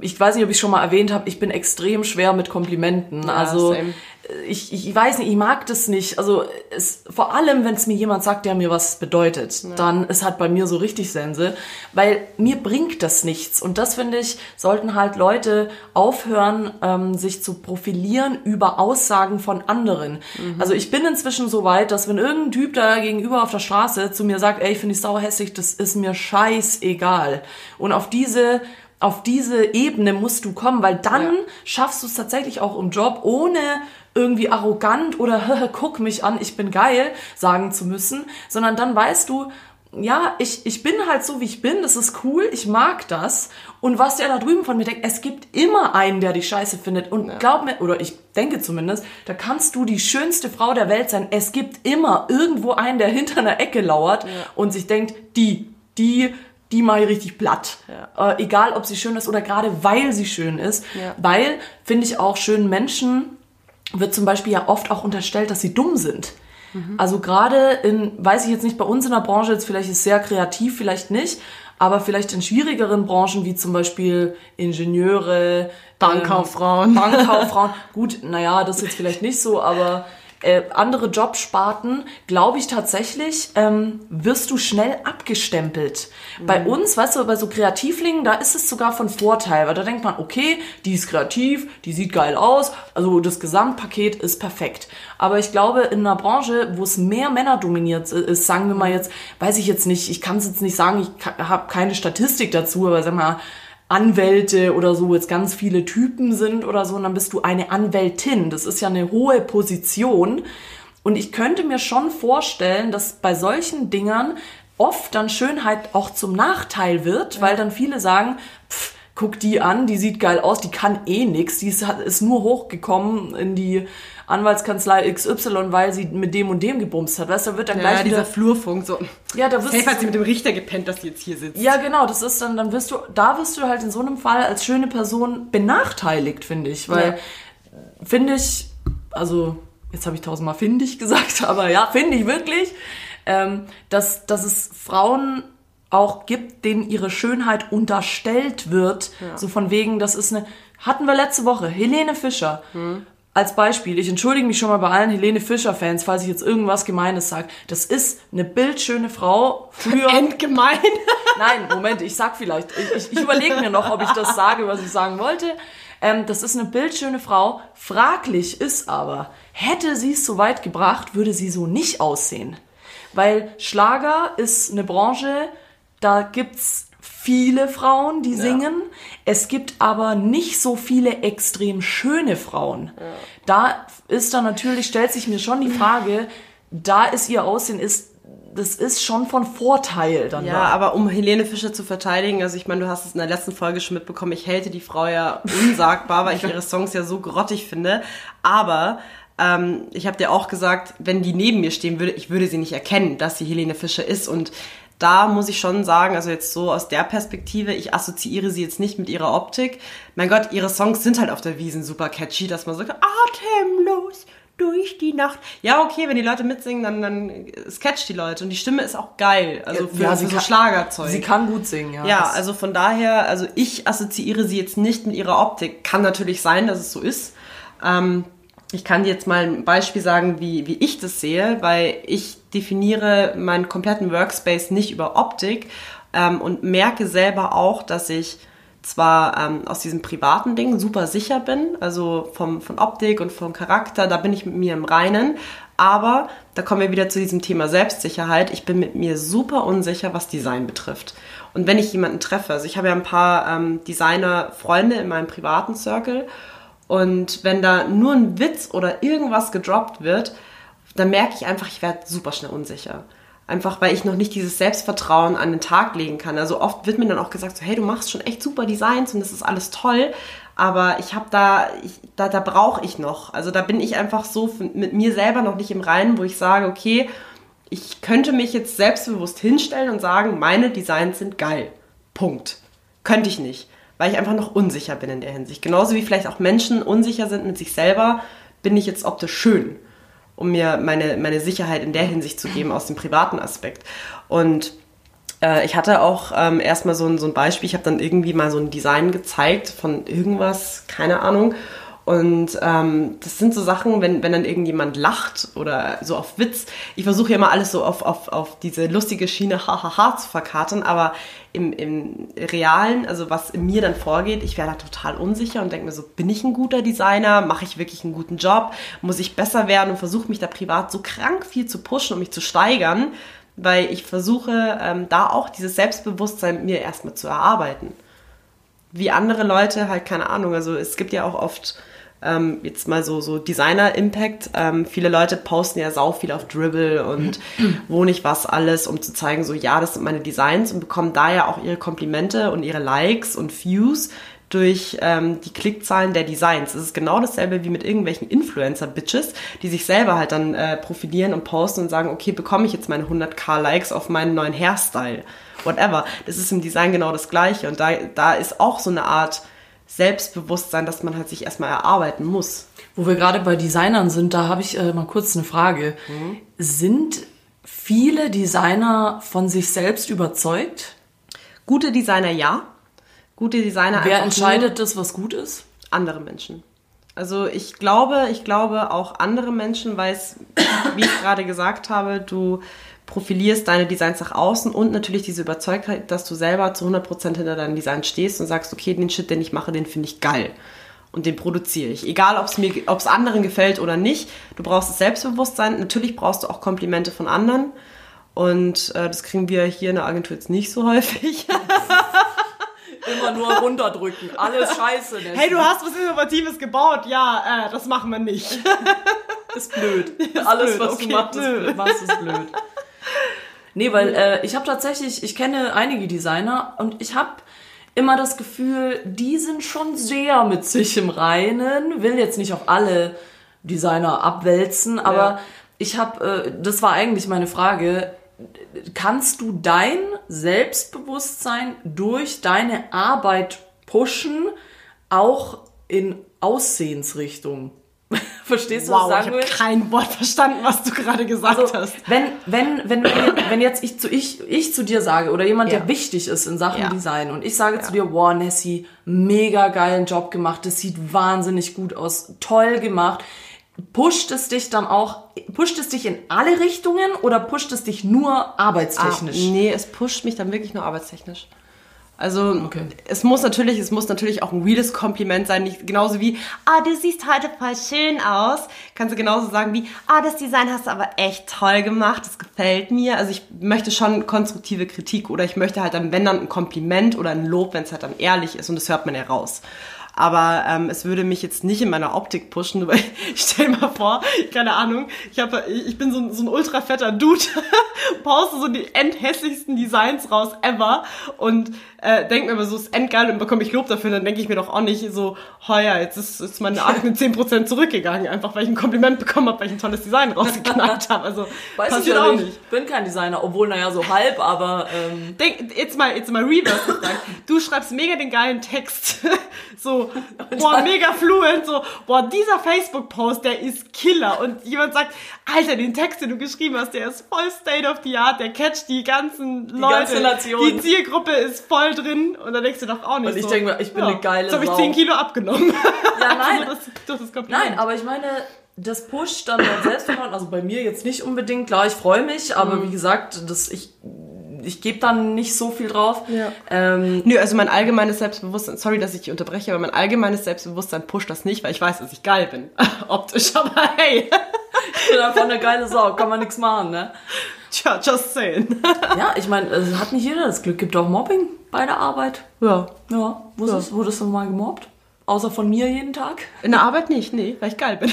ich weiß nicht, ob ich schon mal erwähnt habe, ich bin extrem schwer mit Komplimenten. also same. Ich, ich weiß nicht, ich mag das nicht. Also es, vor allem, wenn es mir jemand sagt, der mir was bedeutet, dann ist halt bei mir so richtig Sense, weil mir bringt das nichts. Und das finde ich, sollten halt Leute aufhören, ähm, sich zu profilieren über Aussagen von anderen. Also ich bin inzwischen so weit, dass wenn irgendein Typ da gegenüber auf der Straße zu mir sagt, ey, ich finde dich sauer hässlich, das ist mir scheißegal. Und auf diese auf diese Ebene musst du kommen, weil dann Ja. schaffst du es tatsächlich auch im Job, ohne irgendwie arrogant oder guck mich an, ich bin geil sagen zu müssen, sondern dann weißt du, ja, ich, ich bin halt so, wie ich bin, das ist cool, ich mag das. Und was der da drüben von mir denkt, es gibt immer einen, der dich scheiße findet. Und glaub mir, oder ich denke zumindest, da kannst du die schönste Frau der Welt sein. Es gibt immer irgendwo einen, der hinter einer Ecke lauert und sich denkt, die, die, die mache ich richtig platt. Äh, egal, ob sie schön ist oder gerade weil sie schön ist. Ja. Weil, finde ich auch, schönen Menschen wird zum Beispiel ja oft auch unterstellt, dass sie dumm sind. Also gerade in, weiß ich jetzt nicht, bei uns in der Branche jetzt vielleicht ist sehr kreativ, vielleicht nicht, aber vielleicht in schwierigeren Branchen wie zum Beispiel Ingenieure, Bankkauffrauen. ähm, Bankkauffrauen. Gut, naja, das ist jetzt vielleicht nicht so, aber äh, andere Jobsparten, glaube ich tatsächlich, ähm, wirst du schnell abgestempelt. Mhm. Bei uns, weißt du, bei so Kreativlingen, da ist es sogar von Vorteil, weil da denkt man, okay, die ist kreativ, die sieht geil aus, also das Gesamtpaket ist perfekt. Aber ich glaube, in einer Branche, wo es mehr Männer dominiert ist, sagen wir mal jetzt, weiß ich jetzt nicht, ich kann es jetzt nicht sagen, ich habe keine Statistik dazu, aber sag mal, Anwälte oder so jetzt ganz viele Typen sind oder so, und dann bist du eine Anwältin. Das ist ja eine hohe Position. Und ich könnte mir schon vorstellen, dass bei solchen Dingern oft dann Schönheit auch zum Nachteil wird, ja. weil dann viele sagen, pff, guck die an, die sieht geil aus, die kann eh nix, die ist, ist nur hochgekommen in die Anwaltskanzlei XY, weil sie mit dem und dem gebumst hat. Weißt du, da wird dann ja, gleich dieser wieder, Flurfunk so. Ja, da wirst Safe hat sie mit dem Richter gepennt, dass sie jetzt hier sitzt. Ja, genau, das ist dann, dann wirst du, da wirst du halt in so einem Fall als schöne Person benachteiligt, finde ich, weil ja. finde ich, also jetzt habe ich tausendmal finde ich gesagt, aber ja, finde ich wirklich, ähm, dass, dass es Frauen auch gibt, denen ihre Schönheit unterstellt wird, ja. so von wegen, das ist eine, hatten wir letzte Woche, Helene Fischer. Hm als Beispiel, ich entschuldige mich schon mal bei allen Helene Fischer-Fans, falls ich jetzt irgendwas Gemeines sage. Das ist eine bildschöne Frau. Früher. Endgemein. Nein, Moment, ich sag vielleicht. Ich, ich überlege mir noch, ob ich das sage, was ich sagen wollte. Ähm, das ist eine bildschöne Frau. Fraglich ist aber, hätte sie es so weit gebracht, würde sie so nicht aussehen. Weil Schlager ist eine Branche, da gibt's viele Frauen, die singen. Ja. Es gibt aber nicht so viele extrem schöne Frauen. Ja. Da ist dann natürlich, stellt sich mir schon die Frage, da ist ihr Aussehen, ist das ist schon von Vorteil dann. Ja, da. aber um Helene Fischer zu verteidigen, also ich meine, du hast es in der letzten Folge schon mitbekommen, ich hälte die Frau ja unsagbar, weil ich ihre Songs ja so grottig finde. Aber ähm, ich habe dir auch gesagt, wenn die neben mir stehen würde, ich würde sie nicht erkennen, dass sie Helene Fischer ist. Und da muss ich schon sagen, also jetzt so aus der Perspektive, ich assoziiere sie jetzt nicht mit ihrer Optik. Mein Gott, ihre Songs sind halt auf der Wiesen super catchy, dass man so atemlos durch die Nacht. Ja, okay, wenn die Leute mitsingen, dann, dann sketcht die Leute. Und die Stimme ist auch geil. Also für, ja, für so kann, Schlagerzeug. Sie kann gut singen, ja. Ja, also von daher, also ich assoziiere sie jetzt nicht mit ihrer Optik. Kann natürlich sein, dass es so ist. Ähm, ich kann dir jetzt mal ein Beispiel sagen, wie, wie ich das sehe, weil ich definiere meinen kompletten Workspace nicht über Optik ähm, und merke selber auch, dass ich zwar ähm, aus diesem privaten Ding super sicher bin, also vom, von Optik und vom Charakter, da bin ich mit mir im Reinen, aber da kommen wir wieder zu diesem Thema Selbstsicherheit. Ich bin mit mir super unsicher, was Design betrifft. Und wenn ich jemanden treffe, also ich habe ja ein paar ähm, Designer-Freunde in meinem privaten Circle und wenn da nur ein Witz oder irgendwas gedroppt wird, dann merke ich einfach, ich werde super schnell unsicher. Einfach weil ich noch nicht dieses Selbstvertrauen an den Tag legen kann. Also oft wird mir dann auch gesagt, so, hey, du machst schon echt super Designs und das ist alles toll, aber ich habe da, da, da brauche ich noch. Also da bin ich einfach so mit mir selber noch nicht im Reinen, wo ich sage, okay, ich könnte mich jetzt selbstbewusst hinstellen und sagen, meine Designs sind geil. Punkt. Könnte ich nicht weil ich einfach noch unsicher bin in der Hinsicht. Genauso wie vielleicht auch Menschen unsicher sind mit sich selber, bin ich jetzt optisch schön, um mir meine, meine Sicherheit in der Hinsicht zu geben aus dem privaten Aspekt. Und äh, ich hatte auch ähm, erstmal so ein, so ein Beispiel, ich habe dann irgendwie mal so ein Design gezeigt von irgendwas, keine Ahnung. Und ähm, das sind so Sachen, wenn, wenn dann irgendjemand lacht oder so auf Witz. Ich versuche ja immer alles so auf, auf, auf diese lustige Schiene hahaha zu verkatern, aber im, im Realen, also was in mir dann vorgeht, ich wäre da total unsicher und denke mir so, bin ich ein guter Designer? Mache ich wirklich einen guten Job? Muss ich besser werden? Und versuche mich da privat so krank viel zu pushen, um mich zu steigern, weil ich versuche, ähm, da auch dieses Selbstbewusstsein mir erstmal zu erarbeiten. Wie andere Leute halt, keine Ahnung, also es gibt ja auch oft ähm, jetzt mal so, so Designer-Impact. Ähm, viele Leute posten ja sau viel auf Dribble und wo nicht was alles, um zu zeigen, so ja, das sind meine Designs und bekommen da ja auch ihre Komplimente und ihre Likes und Views durch ähm, die Klickzahlen der Designs. Es ist genau dasselbe wie mit irgendwelchen Influencer-Bitches, die sich selber halt dann äh, profilieren und posten und sagen, okay, bekomme ich jetzt meine 100k Likes auf meinen neuen Hairstyle? Whatever. Das ist im Design genau das Gleiche. Und da, da ist auch so eine Art Selbstbewusstsein, dass man halt sich erstmal erarbeiten muss. Wo wir gerade bei Designern sind, da habe ich äh, mal kurz eine Frage. Mhm. Sind viele Designer von sich selbst überzeugt? Gute Designer ja. Gute Designer Wer entscheidet das, was gut ist? Andere Menschen. Also ich glaube, ich glaube auch andere Menschen, weil es, wie ich gerade gesagt habe, du profilierst deine Designs nach außen und natürlich diese Überzeugtheit, dass du selber zu 100% hinter deinem Design stehst und sagst, okay, den Shit, den ich mache, den finde ich geil. Und den produziere ich. Egal, ob es mir, ob es anderen gefällt oder nicht. Du brauchst das Selbstbewusstsein. Natürlich brauchst du auch Komplimente von anderen. Und äh, das kriegen wir hier in der Agentur jetzt nicht so häufig. Immer nur runterdrücken. Alles scheiße. Nessie. hey, du hast was Innovatives gebaut. Ja, äh, das machen wir nicht. ist blöd. Alles, blöd, was okay, du machst, ist blöd. machst, ist blöd. Nee, weil äh, ich habe tatsächlich, ich kenne einige Designer und ich habe immer das Gefühl, die sind schon sehr mit sich im Reinen. Will jetzt nicht auf alle Designer abwälzen, aber Ja. ich habe, äh, das war eigentlich meine Frage, kannst du dein Selbstbewusstsein durch deine Arbeit pushen, auch in Aussehensrichtung? Verstehst du, was Wow, ich ich sagen habe will? kein Wort verstanden, was du gerade gesagt Also, hast. wenn, wenn, wenn, wenn, jetzt ich zu, ich, ich zu dir sage oder jemand, Ja. der wichtig ist in Sachen Ja. Design und ich sage zu dir, wow, Nessie, mega geilen Job gemacht, das sieht wahnsinnig gut aus, toll gemacht. Pusht es dich dann auch, pusht es dich in alle Richtungen oder pusht es dich nur arbeitstechnisch? Ah, nee, es pusht mich dann wirklich nur arbeitstechnisch. Also Okay. es muss natürlich, es muss natürlich auch ein reales Kompliment sein, nicht genauso wie, ah, du siehst heute voll schön aus. Kannst du genauso sagen wie, ah, das Design hast du aber echt toll gemacht, das gefällt mir. Also ich möchte schon konstruktive Kritik oder ich möchte halt dann, wenn dann ein Kompliment oder ein Lob, wenn es halt dann ehrlich ist und das hört man ja raus. Aber ähm, es würde mich jetzt nicht in meiner Optik pushen. weil- Ich stell mal vor, keine Ahnung, ich, hab, ich bin so, ein- so ein ultra fetter Dude, poste so die endhässlichsten Designs raus ever und äh, denke mir aber so, ist endgeil und bekomme ich Lob dafür. Dann denke ich mir doch auch nicht so, heuer, jetzt ist, ist meine Akne 10% zurückgegangen, einfach weil ich ein Kompliment bekommen habe, weil ich ein tolles Design rausgeknallt habe. Also Weiß ich passiert ja auch nicht. Ich bin kein Designer, obwohl, naja, so halb, aber ähm, Denk, jetzt mal, jetzt mal reverse gefragt. Du schreibst mega den geilen Text. So, boah, mega fluent. So, boah, dieser Facebook-Post, der ist Killer. Und jemand sagt, Alter, den Text, den du geschrieben hast, der ist voll state of the art. Der catcht die ganzen Leute. ganze. Die Zielgruppe ist voll drin. Und dann denkst du doch auch nicht Und ich so. denk mir, ich bin eine geile Jetzt habe ich Sau. 10 Kilo abgenommen. ja, nein, das, das Kompliment. Nein, aber ich meine, das pusht dann dein Selbstvertrauen. Also bei mir jetzt nicht unbedingt. Klar, ich freue mich, aber Mhm. wie gesagt, das, ich, ich gebe dann nicht so viel drauf. Ja. Ähm, Nö, also mein allgemeines Selbstbewusstsein, sorry, dass ich dich unterbreche, aber mein allgemeines Selbstbewusstsein pusht das nicht, weil ich weiß, dass ich geil bin. Optisch, aber hey. ich bin einfach eine geile Sau, kann man nichts machen, ne? Tja, just saying. Ja, ich meine, es hat nicht jeder das Glück. Gibt auch Mobbing bei der Arbeit. Ja. Ja, wurdest, ja. wurdest du mal gemobbt? Außer von mir jeden Tag? In der Arbeit nicht, nee, weil ich geil bin.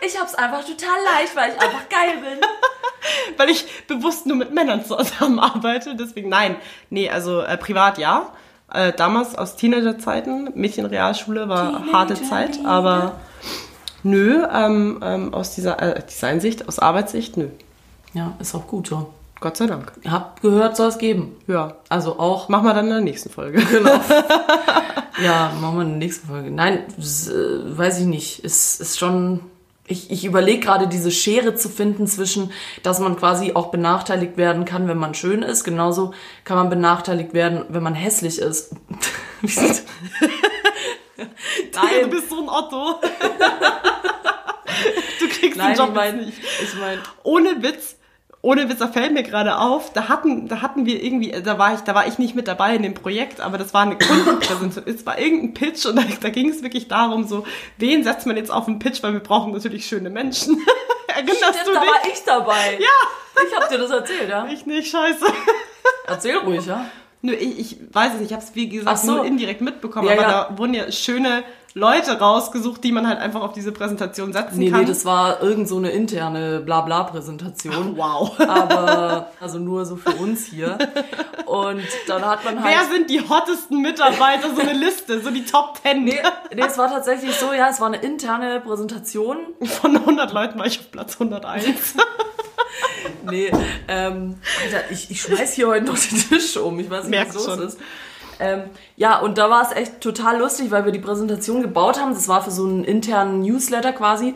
Ich hab's einfach total leicht, weil ich einfach geil bin. weil ich bewusst nur mit Männern zusammenarbeite, deswegen nein. Nee, also äh, privat ja. Äh, damals aus Teenagerzeiten, Mädchenrealschule war harte Zeit, aber nö, ähm, ähm, aus dieser äh, Designsicht, aus Arbeitssicht, nö. Ja, ist auch gut so. Gott sei Dank. Hab gehört, soll es geben. Ja. Also auch Machen wir dann in der nächsten Folge. Genau. ja, machen wir in der nächsten Folge. Nein, äh, weiß ich nicht. Es ist schon. Ich, ich überlege gerade, diese Schere zu finden zwischen, dass man quasi auch benachteiligt werden kann, wenn man schön ist. Genauso kann man benachteiligt werden, wenn man hässlich ist. Wie sieht- Du Nein, bist so ein Otto. Du kriegst nein, den Job ich jetzt nicht. ich mein, Ohne Witz, ohne Witz, da fällt mir gerade auf, da hatten, da hatten wir irgendwie, da war ich, da war ich nicht mit dabei in dem Projekt, aber das war eine Kundenpräsentation, es war irgendein Pitch und da, da ging es wirklich darum, so, wen setzt man jetzt auf den Pitch, weil wir brauchen natürlich schöne Menschen. Erinnerst stimmt, du da dich? war ich dabei. Ja. Ich hab dir das erzählt, ja. Ich nicht, scheiße. Erzähl ruhig, ja. Nö, ich, ich weiß es nicht, ich habe es wie gesagt so. nur indirekt mitbekommen, Ja, aber ja. da wurden ja schöne Leute rausgesucht, die man halt einfach auf diese Präsentation setzen Nee, kann. nee, das war irgend so eine interne Blabla-Präsentation. wow. aber also nur so für uns hier. Und dann hat man halt. Wer sind die hottesten Mitarbeiter? So eine Liste, so die Top 10. Nee, nee, es war tatsächlich so, ja, es war eine interne Präsentation. Von 100 Leuten war ich auf Platz 101. Nee, ähm, Alter, ich, ich schmeiß hier heute noch den Tisch um. Ich weiß nicht, Merkst was los schon. ist. Ähm, ja, und da war es echt total lustig, weil wir die Präsentation gebaut haben. Das war für so einen internen Newsletter quasi.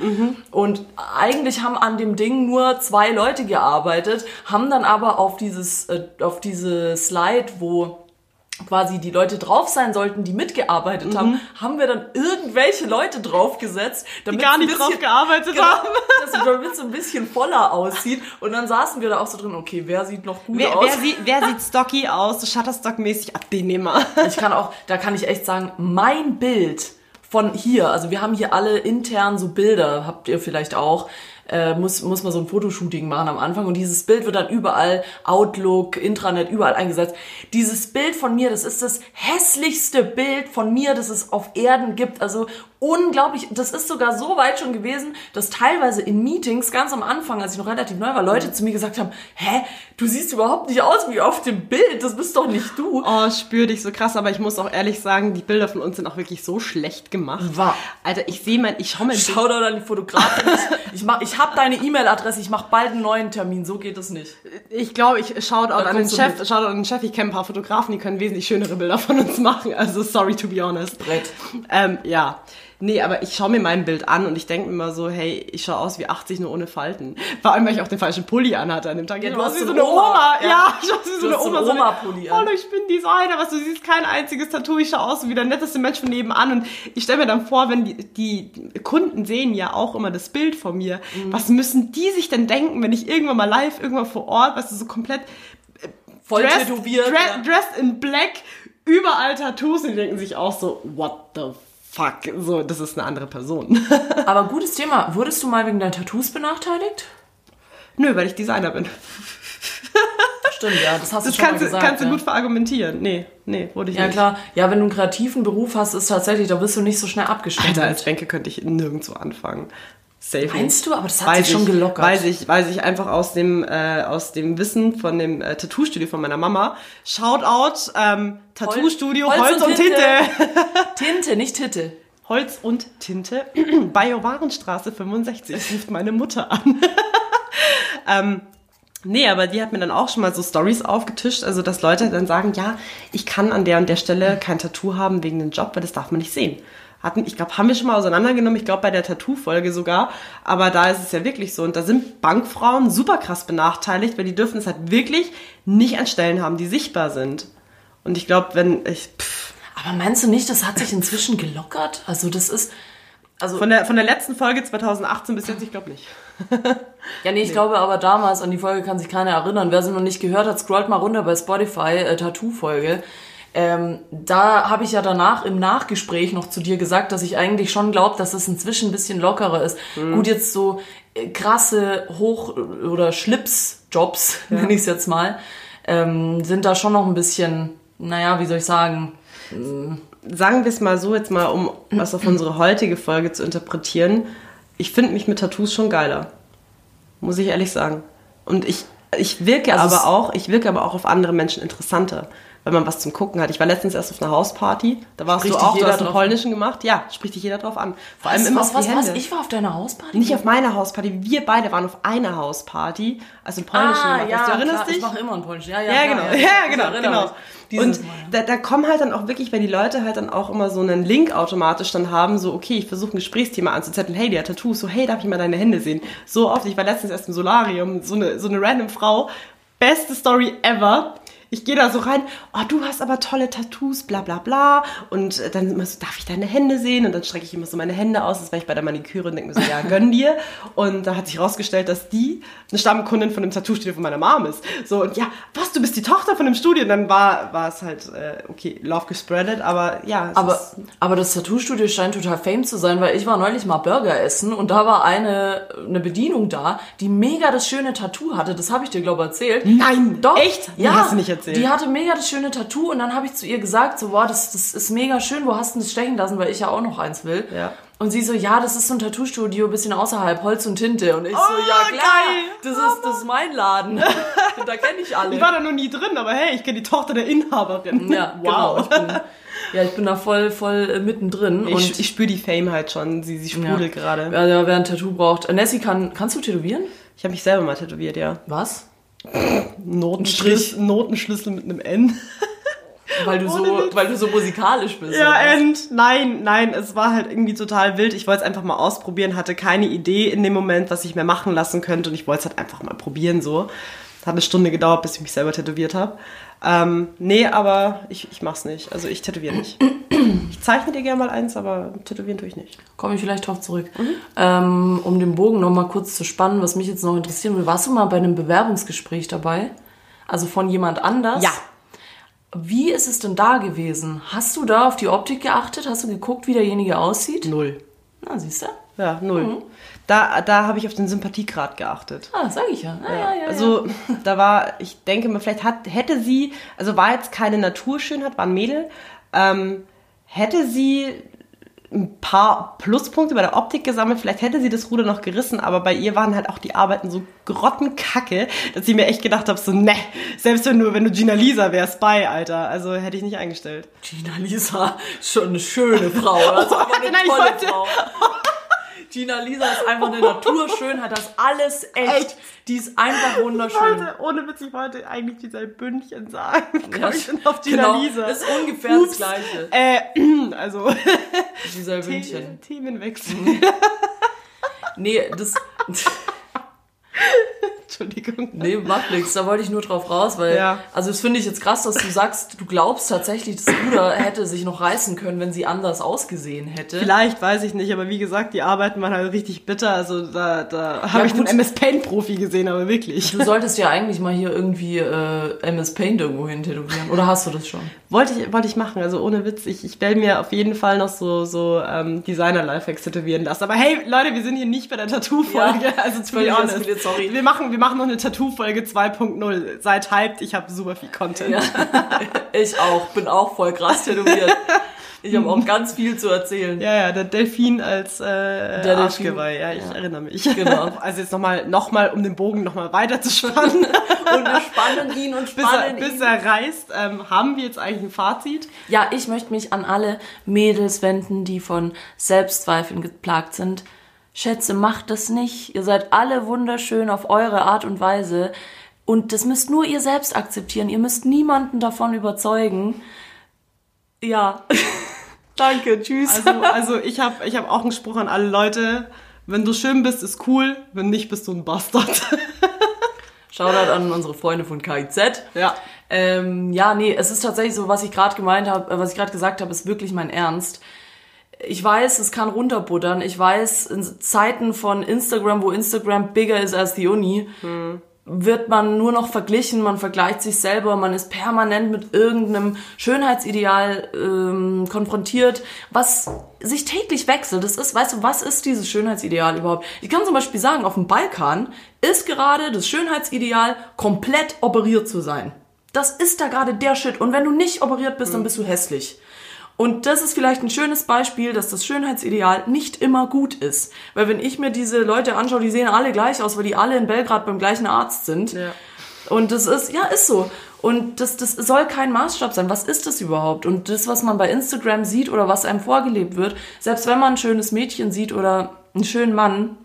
Und eigentlich haben an dem Ding nur zwei Leute gearbeitet, haben dann aber auf dieses, äh, auf diese Slide, wo quasi die Leute drauf sein sollten, die mitgearbeitet haben, haben wir dann irgendwelche Leute draufgesetzt, damit Mhm. gar es nicht drauf bisschen- gearbeitet genau, haben. dass es damit so ein bisschen voller aussieht. Und dann saßen wir da auch so drin, okay, wer sieht noch gut Wer, aus? wer, sieht, wer sieht stocky aus, Shutterstock-mäßig? Ab den nehmen wir. Ich kann auch, da kann ich echt sagen, mein Bild von hier, also wir haben hier alle intern so Bilder, habt ihr vielleicht auch, äh, muss, muss man so ein Fotoshooting machen am Anfang und dieses Bild wird dann überall, Outlook, Intranet, überall eingesetzt. Dieses Bild von mir, das ist das hässlichste Bild von mir, das es auf Erden gibt. Also unglaublich, das ist sogar so weit schon gewesen, dass teilweise in Meetings ganz am Anfang, als ich noch relativ neu war, Leute zu mir gesagt haben, hä, du siehst überhaupt nicht aus wie auf dem Bild, das bist doch nicht du. Oh, spür dich so krass, aber ich muss auch ehrlich sagen, die Bilder von uns sind auch wirklich so schlecht gemacht. Wahr. Alter, ich sehe mein, ich schau Bild. Shoutout an die Fotografin. Ich, mach, ich habe deine E-Mail-Adresse, ich mache bald einen neuen Termin. So geht es nicht. Ich glaube, ich Shoutout an den Chef, mit. Shoutout an den Chef, ich kenne ein paar Fotografen, die können wesentlich schönere Bilder von uns machen. Also sorry to be honest. Brett. Ähm, ja. Nee, aber ich schaue mir mein Bild an und ich denke mir immer so, hey, ich schaue aus wie 80 nur ohne Falten. Vor allem, weil ich auch den falschen Pulli anhatte an dem Tag. Ja, du hast wie so eine Oma. Oma. Ja, Ja. ich aus wie so eine hast so Oma. so eine- Oma-Pulli an. Hallo, ich bin Designer, was du siehst kein einziges Tattoo. Ich schaue aus wie der netteste Mensch von nebenan und ich stelle mir dann vor, wenn die, die Kunden sehen ja auch immer das Bild von mir. Mhm. Was müssen die sich denn denken, wenn ich irgendwann mal live, irgendwann vor Ort, weißt du, so komplett Voll dressed, tätowiert. dre ja. dressed in black, überall Tattoos und die denken sich auch so, what the fuck? So, das ist eine andere Person. Aber gutes Thema. Wurdest du mal wegen deinen Tattoos benachteiligt? Nö, weil ich Designer bin. Stimmt, ja. Das hast Das du schon kannst, mal gesagt. kannst du ja. gut verargumentieren. Nee, nee, wurde ich Ja nicht. klar, ja, wenn du einen kreativen Beruf hast, ist tatsächlich, da wirst du nicht so schnell abgeschnitten. Alter, als Bänke könnte ich nirgendwo anfangen. Safe. Meinst du? Aber das hat weiß sich schon ich, gelockert. Weiß ich, weiß ich einfach aus dem, äh, aus dem Wissen von dem äh, Tattoo-Studio von meiner Mama. Shoutout, ähm, Tattoo-Studio, Holz, Holz und und Tinte. Tinte, nicht Titte. Holz und Tinte. Bayo-Warenstraße 65 ruft meine Mutter an. ähm, nee, aber die hat mir dann auch schon mal so Stories aufgetischt, also dass Leute dann sagen, ja, ich kann an der und der Stelle kein Tattoo haben wegen dem Job, weil das darf man nicht sehen. Hatten, ich glaube, haben wir schon mal auseinandergenommen, ich glaube bei der Tattoo-Folge sogar, aber da ist es ja wirklich so. Und da sind Bankfrauen super krass benachteiligt, weil die dürfen es halt wirklich nicht an Stellen haben, die sichtbar sind. Und ich glaube, wenn ich, pff, Aber meinst du nicht, das hat sich inzwischen gelockert? Also das ist, also von der, von der letzten Folge 2018 bis jetzt, ich glaube nicht. Ja, nee, ich glaube aber damals, an die Folge kann sich keiner erinnern. Wer sie noch nicht gehört hat, scrollt mal runter bei Spotify, äh, Tattoo-Folge. Ähm, da habe ich ja danach im Nachgespräch noch zu dir gesagt, dass ich eigentlich schon glaube, dass es inzwischen ein bisschen lockerer ist. Gut, jetzt so äh, krasse Hoch- oder Schlips-Jobs, nenne ich es jetzt mal, ähm, sind da schon noch ein bisschen, naja, wie soll ich sagen, sagen wir es mal so, jetzt mal, um was auf unsere heutige Folge zu interpretieren. Ich finde mich mit Tattoos schon geiler. Muss ich ehrlich sagen. Und ich, ich wirke Also aber auch, ich wirke aber auch auf andere Menschen interessanter, weil man was zum Gucken hat. Ich war letztens erst auf einer Hausparty, da warst Spricht du auch, du hast einen polnischen gemacht. Ja, spricht dich jeder drauf an. Vor allem was, immer was, auf was, die was? Hände. Ich war auf deiner Hausparty? Nicht auf meiner Hausparty, wir beide waren auf einer Hausparty, also im polnischen ah, gemacht. ja, hast. Du erinnerst klar, dich? Ich mache immer einen polnischen. Ja, ja, Ja, genau. ich- Ja, ich genau, genau. Und ja. da, da kommen halt dann auch wirklich, wenn die Leute halt dann auch immer so einen Link automatisch dann haben, so, okay, ich versuche ein Gesprächsthema anzuzetteln, hey, der hat Tattoos, so, hey, darf ich mal deine Hände sehen? So oft, ich war letztens erst im Solarium, so eine, so eine random Frau, beste Story ever. Ich gehe da so rein, oh, du hast aber tolle Tattoos, bla bla bla. Und äh, dann immer so, darf ich deine Hände sehen? Und dann strecke ich immer so meine Hände aus, das war ich bei der Maniküre und denke mir so, ja, gönn dir. Und da hat sich rausgestellt, dass die eine Stammkundin von dem Tattoo-Studio von meiner Mom ist. So, und ja, was, du bist die Tochter von dem Studio? Und dann war, war es halt, äh, okay, Love gespreadet, aber ja. es Aber, ist- aber das Tattoo-Studio scheint total fame zu sein, weil ich war neulich mal Burger essen und da war eine, eine Bedienung da, die mega das schöne Tattoo hatte. Das habe ich dir, glaube ich, erzählt. Nein, Doch. echt? Nee, Ja, hast du nicht erzählt. Die hatte mega das schöne Tattoo und dann habe ich zu ihr gesagt, so, boah, das, das ist mega schön, wo hast du das stechen lassen, weil ich ja auch noch eins will. Ja. Und sie so, ja, das ist so ein Tattoo-Studio, bisschen außerhalb, Holz und Tinte. Und ich so, Oh, ja klar, geil. das ist, das ist mein Laden. da kenne ich alle. ich war da noch nie drin, aber hey, ich kenne die Tochter der Inhaberin. ja, genau. Ich bin, ja, ich bin da voll, voll äh, mittendrin. und Ich, ich spüre die Fame halt schon, sie, sie sprudelt gerade. Ja, ja, wer ein Tattoo braucht. Äh, Nessie, kann, kannst du tätowieren? Ich habe mich selber mal tätowiert, ja. Was? Notenschlüssel, Notenschlüssel mit einem N. Weil du, so, weil du so musikalisch bist. Ja? End. Nein, nein, es war halt irgendwie total wild. Ich wollte es einfach mal ausprobieren, hatte keine Idee in dem Moment, was ich mir machen lassen könnte und ich wollte es halt einfach mal probieren so. Hat eine Stunde gedauert, bis ich mich selber tätowiert habe. Ähm, nee, aber ich, ich mach's nicht. Also ich tätowiere nicht. Ich zeichne dir gerne mal eins, aber tätowieren tue ich nicht. Komme ich vielleicht drauf zurück. Ähm, um den Bogen noch mal kurz zu spannen, was mich jetzt noch interessieren will. Warst du mal bei einem Bewerbungsgespräch dabei? Also von jemand anders? Ja. Wie ist es denn da gewesen? Hast du da auf die Optik geachtet? Hast du geguckt, wie derjenige aussieht? Null. Na, siehst du? Ja, null. Da, da habe ich auf den Sympathiegrad geachtet. Ah, sag ich ja. Ah, ja, ja, ja. Also da war, ich denke mal, vielleicht hat, hätte sie, also war jetzt keine Naturschönheit, war ein Mädel, ähm, hätte sie ein paar Pluspunkte bei der Optik gesammelt, vielleicht hätte sie das Ruder noch gerissen, aber bei ihr waren halt auch die Arbeiten so grottenkacke, dass ich mir echt gedacht habe, so ne, selbst wenn du, wenn du Gina Lisa wärst bei, Alter, also hätte ich nicht eingestellt. Gina Lisa, schon eine schöne Frau. Einfach eine nein, ich wollte- Frau. Gina Lisa ist einfach eine Naturschönheit, das alles echt. Echt? Die ist einfach wunderschön. wollte, ohne Witz, ich wollte eigentlich dieser Bündchen sagen. Ja, ich denn auf Gina genau, Lisa? ist ungefähr Ups. das Gleiche. Äh, also, Dieser Wündchen. The Themenwechsel. Nee, das. Entschuldigung. Nee, macht nichts. Da wollte ich nur drauf raus, weil. Ja. Also, das finde ich jetzt krass, dass du sagst, du glaubst tatsächlich, das Ruder hätte sich noch reißen können, wenn sie anders ausgesehen hätte. Vielleicht, weiß ich nicht, aber wie gesagt, die Arbeiten waren halt richtig bitter. Also da, da habe ich den MS Paint Profi gesehen, aber wirklich. Du solltest ja eigentlich mal hier irgendwie äh, MS Paint irgendwo hin tätowieren. Oder hast du das schon? Wollte ich, wollte ich machen, also ohne Witz. Ich, ich werde mir auf jeden Fall noch so, so ähm, Designer-Lifehacks tätowieren lassen. Aber hey, Leute, wir sind hier nicht bei der Tattoo-Folge. Ja, also zu be honest. sorry. Wir machen, wir machen noch eine Tattoo-Folge 2.0. Seid hyped, ich habe super viel Content. Ja. Ich auch. Bin auch voll krass tätowiert. Ich habe auch ganz viel zu erzählen. Ja, ja, der Delfin als äh, der. Arschgeweih. Ja, ich Ja. erinnere mich. Genau. Also jetzt nochmal, noch mal, um den Bogen nochmal weiter zu spannen. Und wir spannen ihn und bis, er, spannen bis ihn. er reißt, ähm, haben wir jetzt eigentlich ein Fazit. Ja, ich möchte mich an alle Mädels wenden, die von Selbstzweifeln geplagt sind. Schätze, macht das nicht. Ihr seid alle wunderschön auf eure Art und Weise. Und das müsst nur ihr selbst akzeptieren. Ihr müsst niemanden davon überzeugen. Ja. Danke, tschüss. Also, also ich habe ich hab auch einen Spruch an alle Leute. Wenn du schön bist, ist cool. Wenn nicht, bist du ein Bastard. Shoutout an unsere Freunde von KIZ. ja. Ähm, ja, nee, es ist tatsächlich so, was ich gerade gemeint habe, äh, was ich gerade gesagt habe, ist wirklich mein Ernst. Ich weiß, es kann runterbuttern. Ich weiß, in Zeiten von Instagram, wo Instagram bigger ist als die Uni, wird man nur noch verglichen, man vergleicht sich selber, man ist permanent mit irgendeinem Schönheitsideal ähm, konfrontiert, was sich täglich wechselt. Das ist, weißt du, was ist dieses Schönheitsideal überhaupt? Ich kann zum Beispiel sagen, auf dem Balkan ist gerade das Schönheitsideal, komplett operiert zu sein. Das ist da gerade der Shit. Und wenn du nicht operiert bist, dann bist du hässlich. Und das ist vielleicht ein schönes Beispiel, dass das Schönheitsideal nicht immer gut ist. Weil wenn ich mir diese Leute anschaue, die sehen alle gleich aus, weil die alle in Belgrad beim gleichen Arzt sind. Ja. Und das ist, ja, ist so. Und das, das soll kein Maßstab sein. Was ist das überhaupt? Und das, was man bei Instagram sieht oder was einem vorgelebt wird, selbst wenn man ein schönes Mädchen sieht oder einen schönen Mann,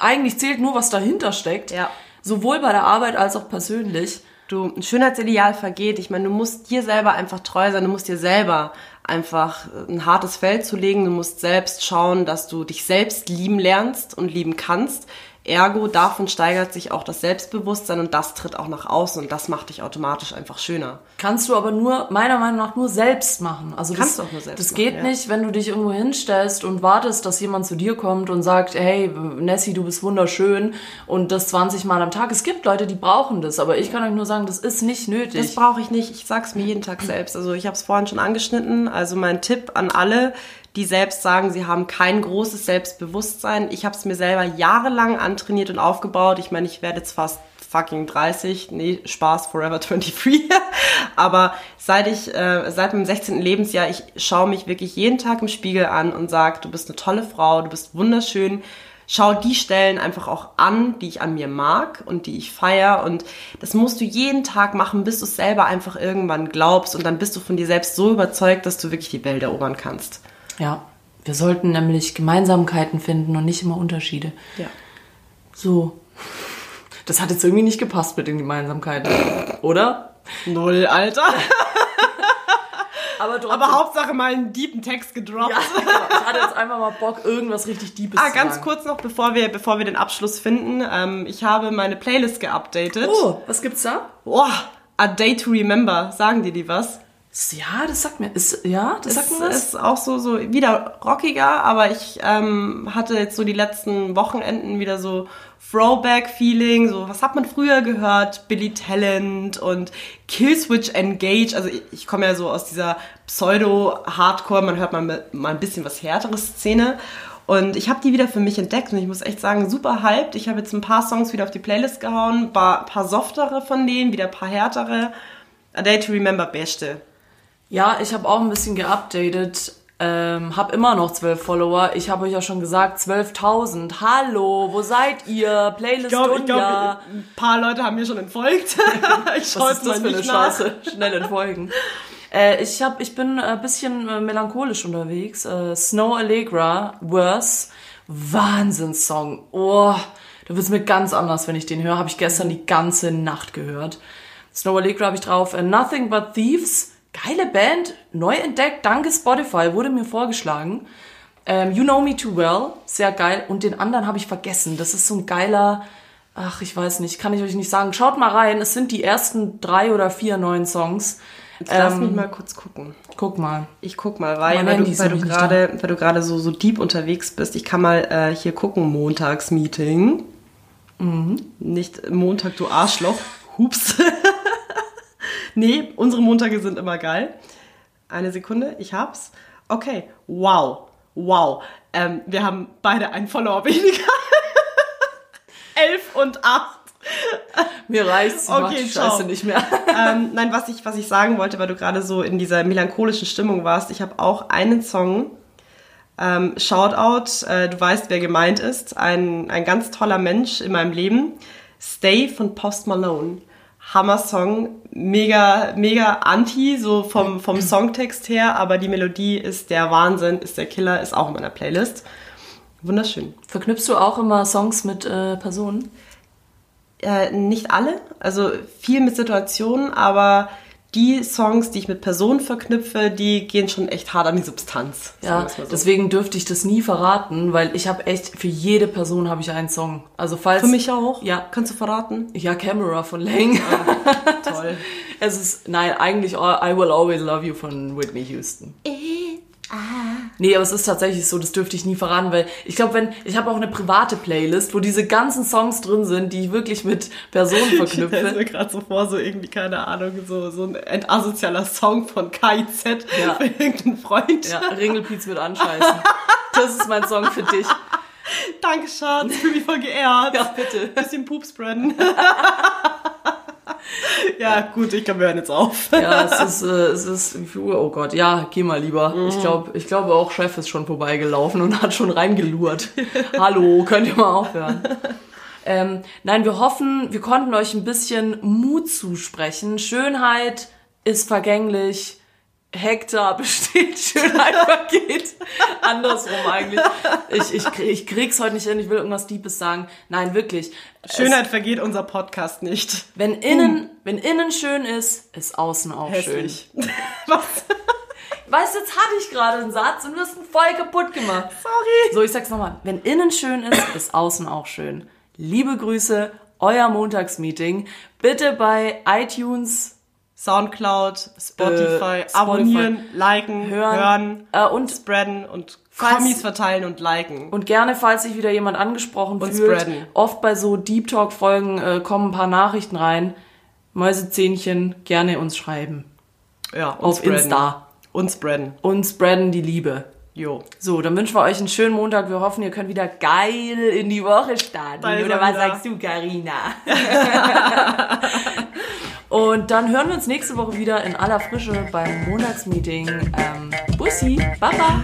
eigentlich zählt nur, was dahinter steckt. Ja. Sowohl bei der Arbeit als auch persönlich. Du, ein Schönheitsideal vergeht. Ich meine, du musst dir selber einfach treu sein. Du musst dir selber einfach ein hartes Feld zulegen. Du musst selbst schauen, dass du dich selbst lieben lernst und lieben kannst. Ergo, davon steigert sich auch das Selbstbewusstsein und das tritt auch nach außen und das macht dich automatisch einfach schöner. Kannst du aber nur, meiner Meinung nach, nur selbst machen. Also Kannst das, du auch nur selbst Das machen, geht ja. nicht, wenn du dich irgendwo hinstellst und wartest, dass jemand zu dir kommt und sagt, hey, Nessie, du bist wunderschön und das 20 Mal am Tag. Es gibt Leute, die brauchen das, aber ich kann euch nur sagen, das ist nicht nötig. Das brauche ich nicht. Ich sag's mir jeden Tag selbst. Also ich habe es vorhin schon angeschnitten. Also mein Tipp an alle, die selbst sagen, sie haben kein großes Selbstbewusstsein. Ich habe es mir selber jahrelang antrainiert und aufgebaut. Ich meine, ich werde jetzt fast fucking 30. Nee, Spaß, forever 23. Aber seit ich, äh, seit meinem 16. Lebensjahr, ich schaue mich wirklich jeden Tag im Spiegel an und sage, du bist eine tolle Frau, du bist wunderschön. Schau die Stellen einfach auch an, die ich an mir mag und die ich feier. Und das musst du jeden Tag machen, bis du es selber einfach irgendwann glaubst. Und dann bist du von dir selbst so überzeugt, dass du wirklich die Welt erobern kannst. Ja, wir sollten nämlich Gemeinsamkeiten finden und nicht immer Unterschiede. Ja. So. Das hat jetzt irgendwie nicht gepasst mit den Gemeinsamkeiten, oder? Null, Alter. Aber, Aber Hauptsache mal einen deepen Text gedroppt. Ja, genau. Ich hatte jetzt einfach mal Bock, irgendwas richtig Deepes Ah, zu ganz sagen. kurz noch, bevor wir, bevor wir den Abschluss finden. Ähm, ich habe meine Playlist geupdatet. Oh, was gibt's da? Boah, A Day to Remember, sagen dir die was? Ja, das sagt mir. Ist, ja, das sagt mir was. ist auch so, so wieder rockiger, aber ich ähm, hatte jetzt so die letzten Wochenenden wieder so Throwback-Feeling, so was hat man früher gehört? Billy Talent und Killswitch Engage. Also ich, ich komme ja so aus dieser Pseudo-Hardcore, man hört mal, mal ein bisschen was härteres Szene. Und ich habe die wieder für mich entdeckt und ich muss echt sagen, super hyped. Ich habe jetzt ein paar Songs wieder auf die Playlist gehauen, ein paar, paar softere von denen, wieder ein paar härtere. A Day to Remember, beste. Ja, ich habe auch ein bisschen geupdatet. Ähm, hab immer noch 12 Follower. Ich habe euch ja schon gesagt, 12.000. Hallo, wo seid ihr? Playlist Ich glaube, Dunja. glaub, ein paar Leute haben mir schon entfolgt. ich Was ist das für eine Scheiße? Schnell entfolgen. Äh, ich, hab, ich bin ein bisschen äh, melancholisch unterwegs. Äh, Snow Allegra, Worse, Wahnsinnssong. Oh, da wird's mir ganz anders, wenn ich den höre. Habe ich gestern die ganze Nacht gehört. Snow Allegra habe ich drauf. Äh, Nothing But Thieves, geile Band, neu entdeckt, danke Spotify, wurde mir vorgeschlagen. Ähm, you Know Me Too Well, sehr geil. Und den anderen habe ich vergessen. Das ist so ein geiler, ach, ich weiß nicht, kann ich euch nicht sagen. Schaut mal rein, es sind die ersten drei oder vier neuen Songs. Jetzt lass Ähm, mich mal kurz gucken. Guck mal. Ich guck mal, weil, Mein weil Handy du, weil du gerade, weil du gerade so, so deep unterwegs bist. Ich kann mal äh, hier gucken, Montagsmeeting. Mhm. Nicht Montag, du Arschloch. Hups. nee, unsere Montage sind immer geil. Eine Sekunde, ich hab's. Okay, wow, wow. Ähm, wir haben beide einen Follower weniger. Elf und acht. Mir reicht's, Okay, ciao. Scheiße nicht mehr. ähm, nein, was ich, was ich sagen wollte, weil du gerade so in dieser melancholischen Stimmung warst, ich habe auch einen Song, ähm, Shoutout, äh, du weißt, wer gemeint ist, ein, ein ganz toller Mensch in meinem Leben, Stay von Post Malone. Hammer-Song, mega, mega anti, so vom, vom Songtext her, aber die Melodie ist der Wahnsinn, ist der Killer, ist auch in meiner Playlist. Wunderschön. Verknüpfst du auch immer Songs mit äh, Personen? Äh, nicht alle, also viel mit Situationen, aber die Songs, die ich mit Personen verknüpfe, die gehen schon echt hart an die Substanz. Ja, so. deswegen dürfte ich das nie verraten, weil ich habe echt, für jede Person habe ich einen Song. Also falls... Für mich auch? Ja. Kannst du verraten? Ja, Camera von Lang. Toll. Es ist, nein, eigentlich I Will Always Love You von Whitney Houston. Nee, aber es ist tatsächlich so, das dürfte ich nie verraten, weil ich glaube, wenn, ich habe auch eine private Playlist, wo diese ganzen Songs drin sind, die ich wirklich mit Personen Ich verknüpfe. mir gerade so vor, so irgendwie, keine Ahnung, so, so ein entasozialer Song von KIZ Ja. für irgendeinen Freund. Ja, Ringelpiez mit anscheißen. Das ist mein Song für dich. Danke, Schatz, fühle mich voll geehrt. Ja, bitte. Bisschen Pup spreaden. ja, gut, ich glaube, wir hören jetzt auf. Ja, es ist, äh, es ist? Oh Gott, ja, geh mal lieber. Ich glaube, ich glaube auch Chef ist schon vorbeigelaufen und hat schon reingelurrt. Hallo, könnt ihr mal aufhören? Ähm, nein, wir hoffen, wir konnten euch ein bisschen Mut zusprechen. Schönheit ist vergänglich. Hektar besteht, Schönheit vergeht. Andersrum eigentlich. Ich, ich, ich krieg's heute nicht hin, ich will irgendwas Deepes sagen. Nein, wirklich. Schönheit vergeht unser Podcast nicht. wenn innen, wenn innen schön ist, ist außen auch schön. Hässlich. Was? Weißt du, jetzt hatte ich gerade einen Satz und du hast ihn voll kaputt gemacht. Sorry. So, ich sag's nochmal. Wenn innen schön ist, ist außen auch schön. Liebe Grüße, euer Montagsmeeting. Bitte bei iTunes Soundcloud, Spotify, Äh, Spotify. abonnieren, liken, hören, hören, äh, und, spreaden und Kommis verteilen und liken. und gerne, falls sich wieder jemand angesprochen Und fühlt. spreaden. Oft bei so Deep Talk Folgen äh, kommen ein paar Nachrichten rein. Mäusezähnchen, gerne uns schreiben. ja, und Auf spreaden. Insta. Und spreaden. Und spreaden die Liebe. Jo. So, dann wünschen wir euch einen schönen Montag. Wir hoffen, ihr könnt wieder geil in die Woche starten. Oder was sagst du, Karina? Und dann hören wir uns nächste Woche wieder in aller Frische beim Montagsmeeting. Ähm, Bussi, Baba.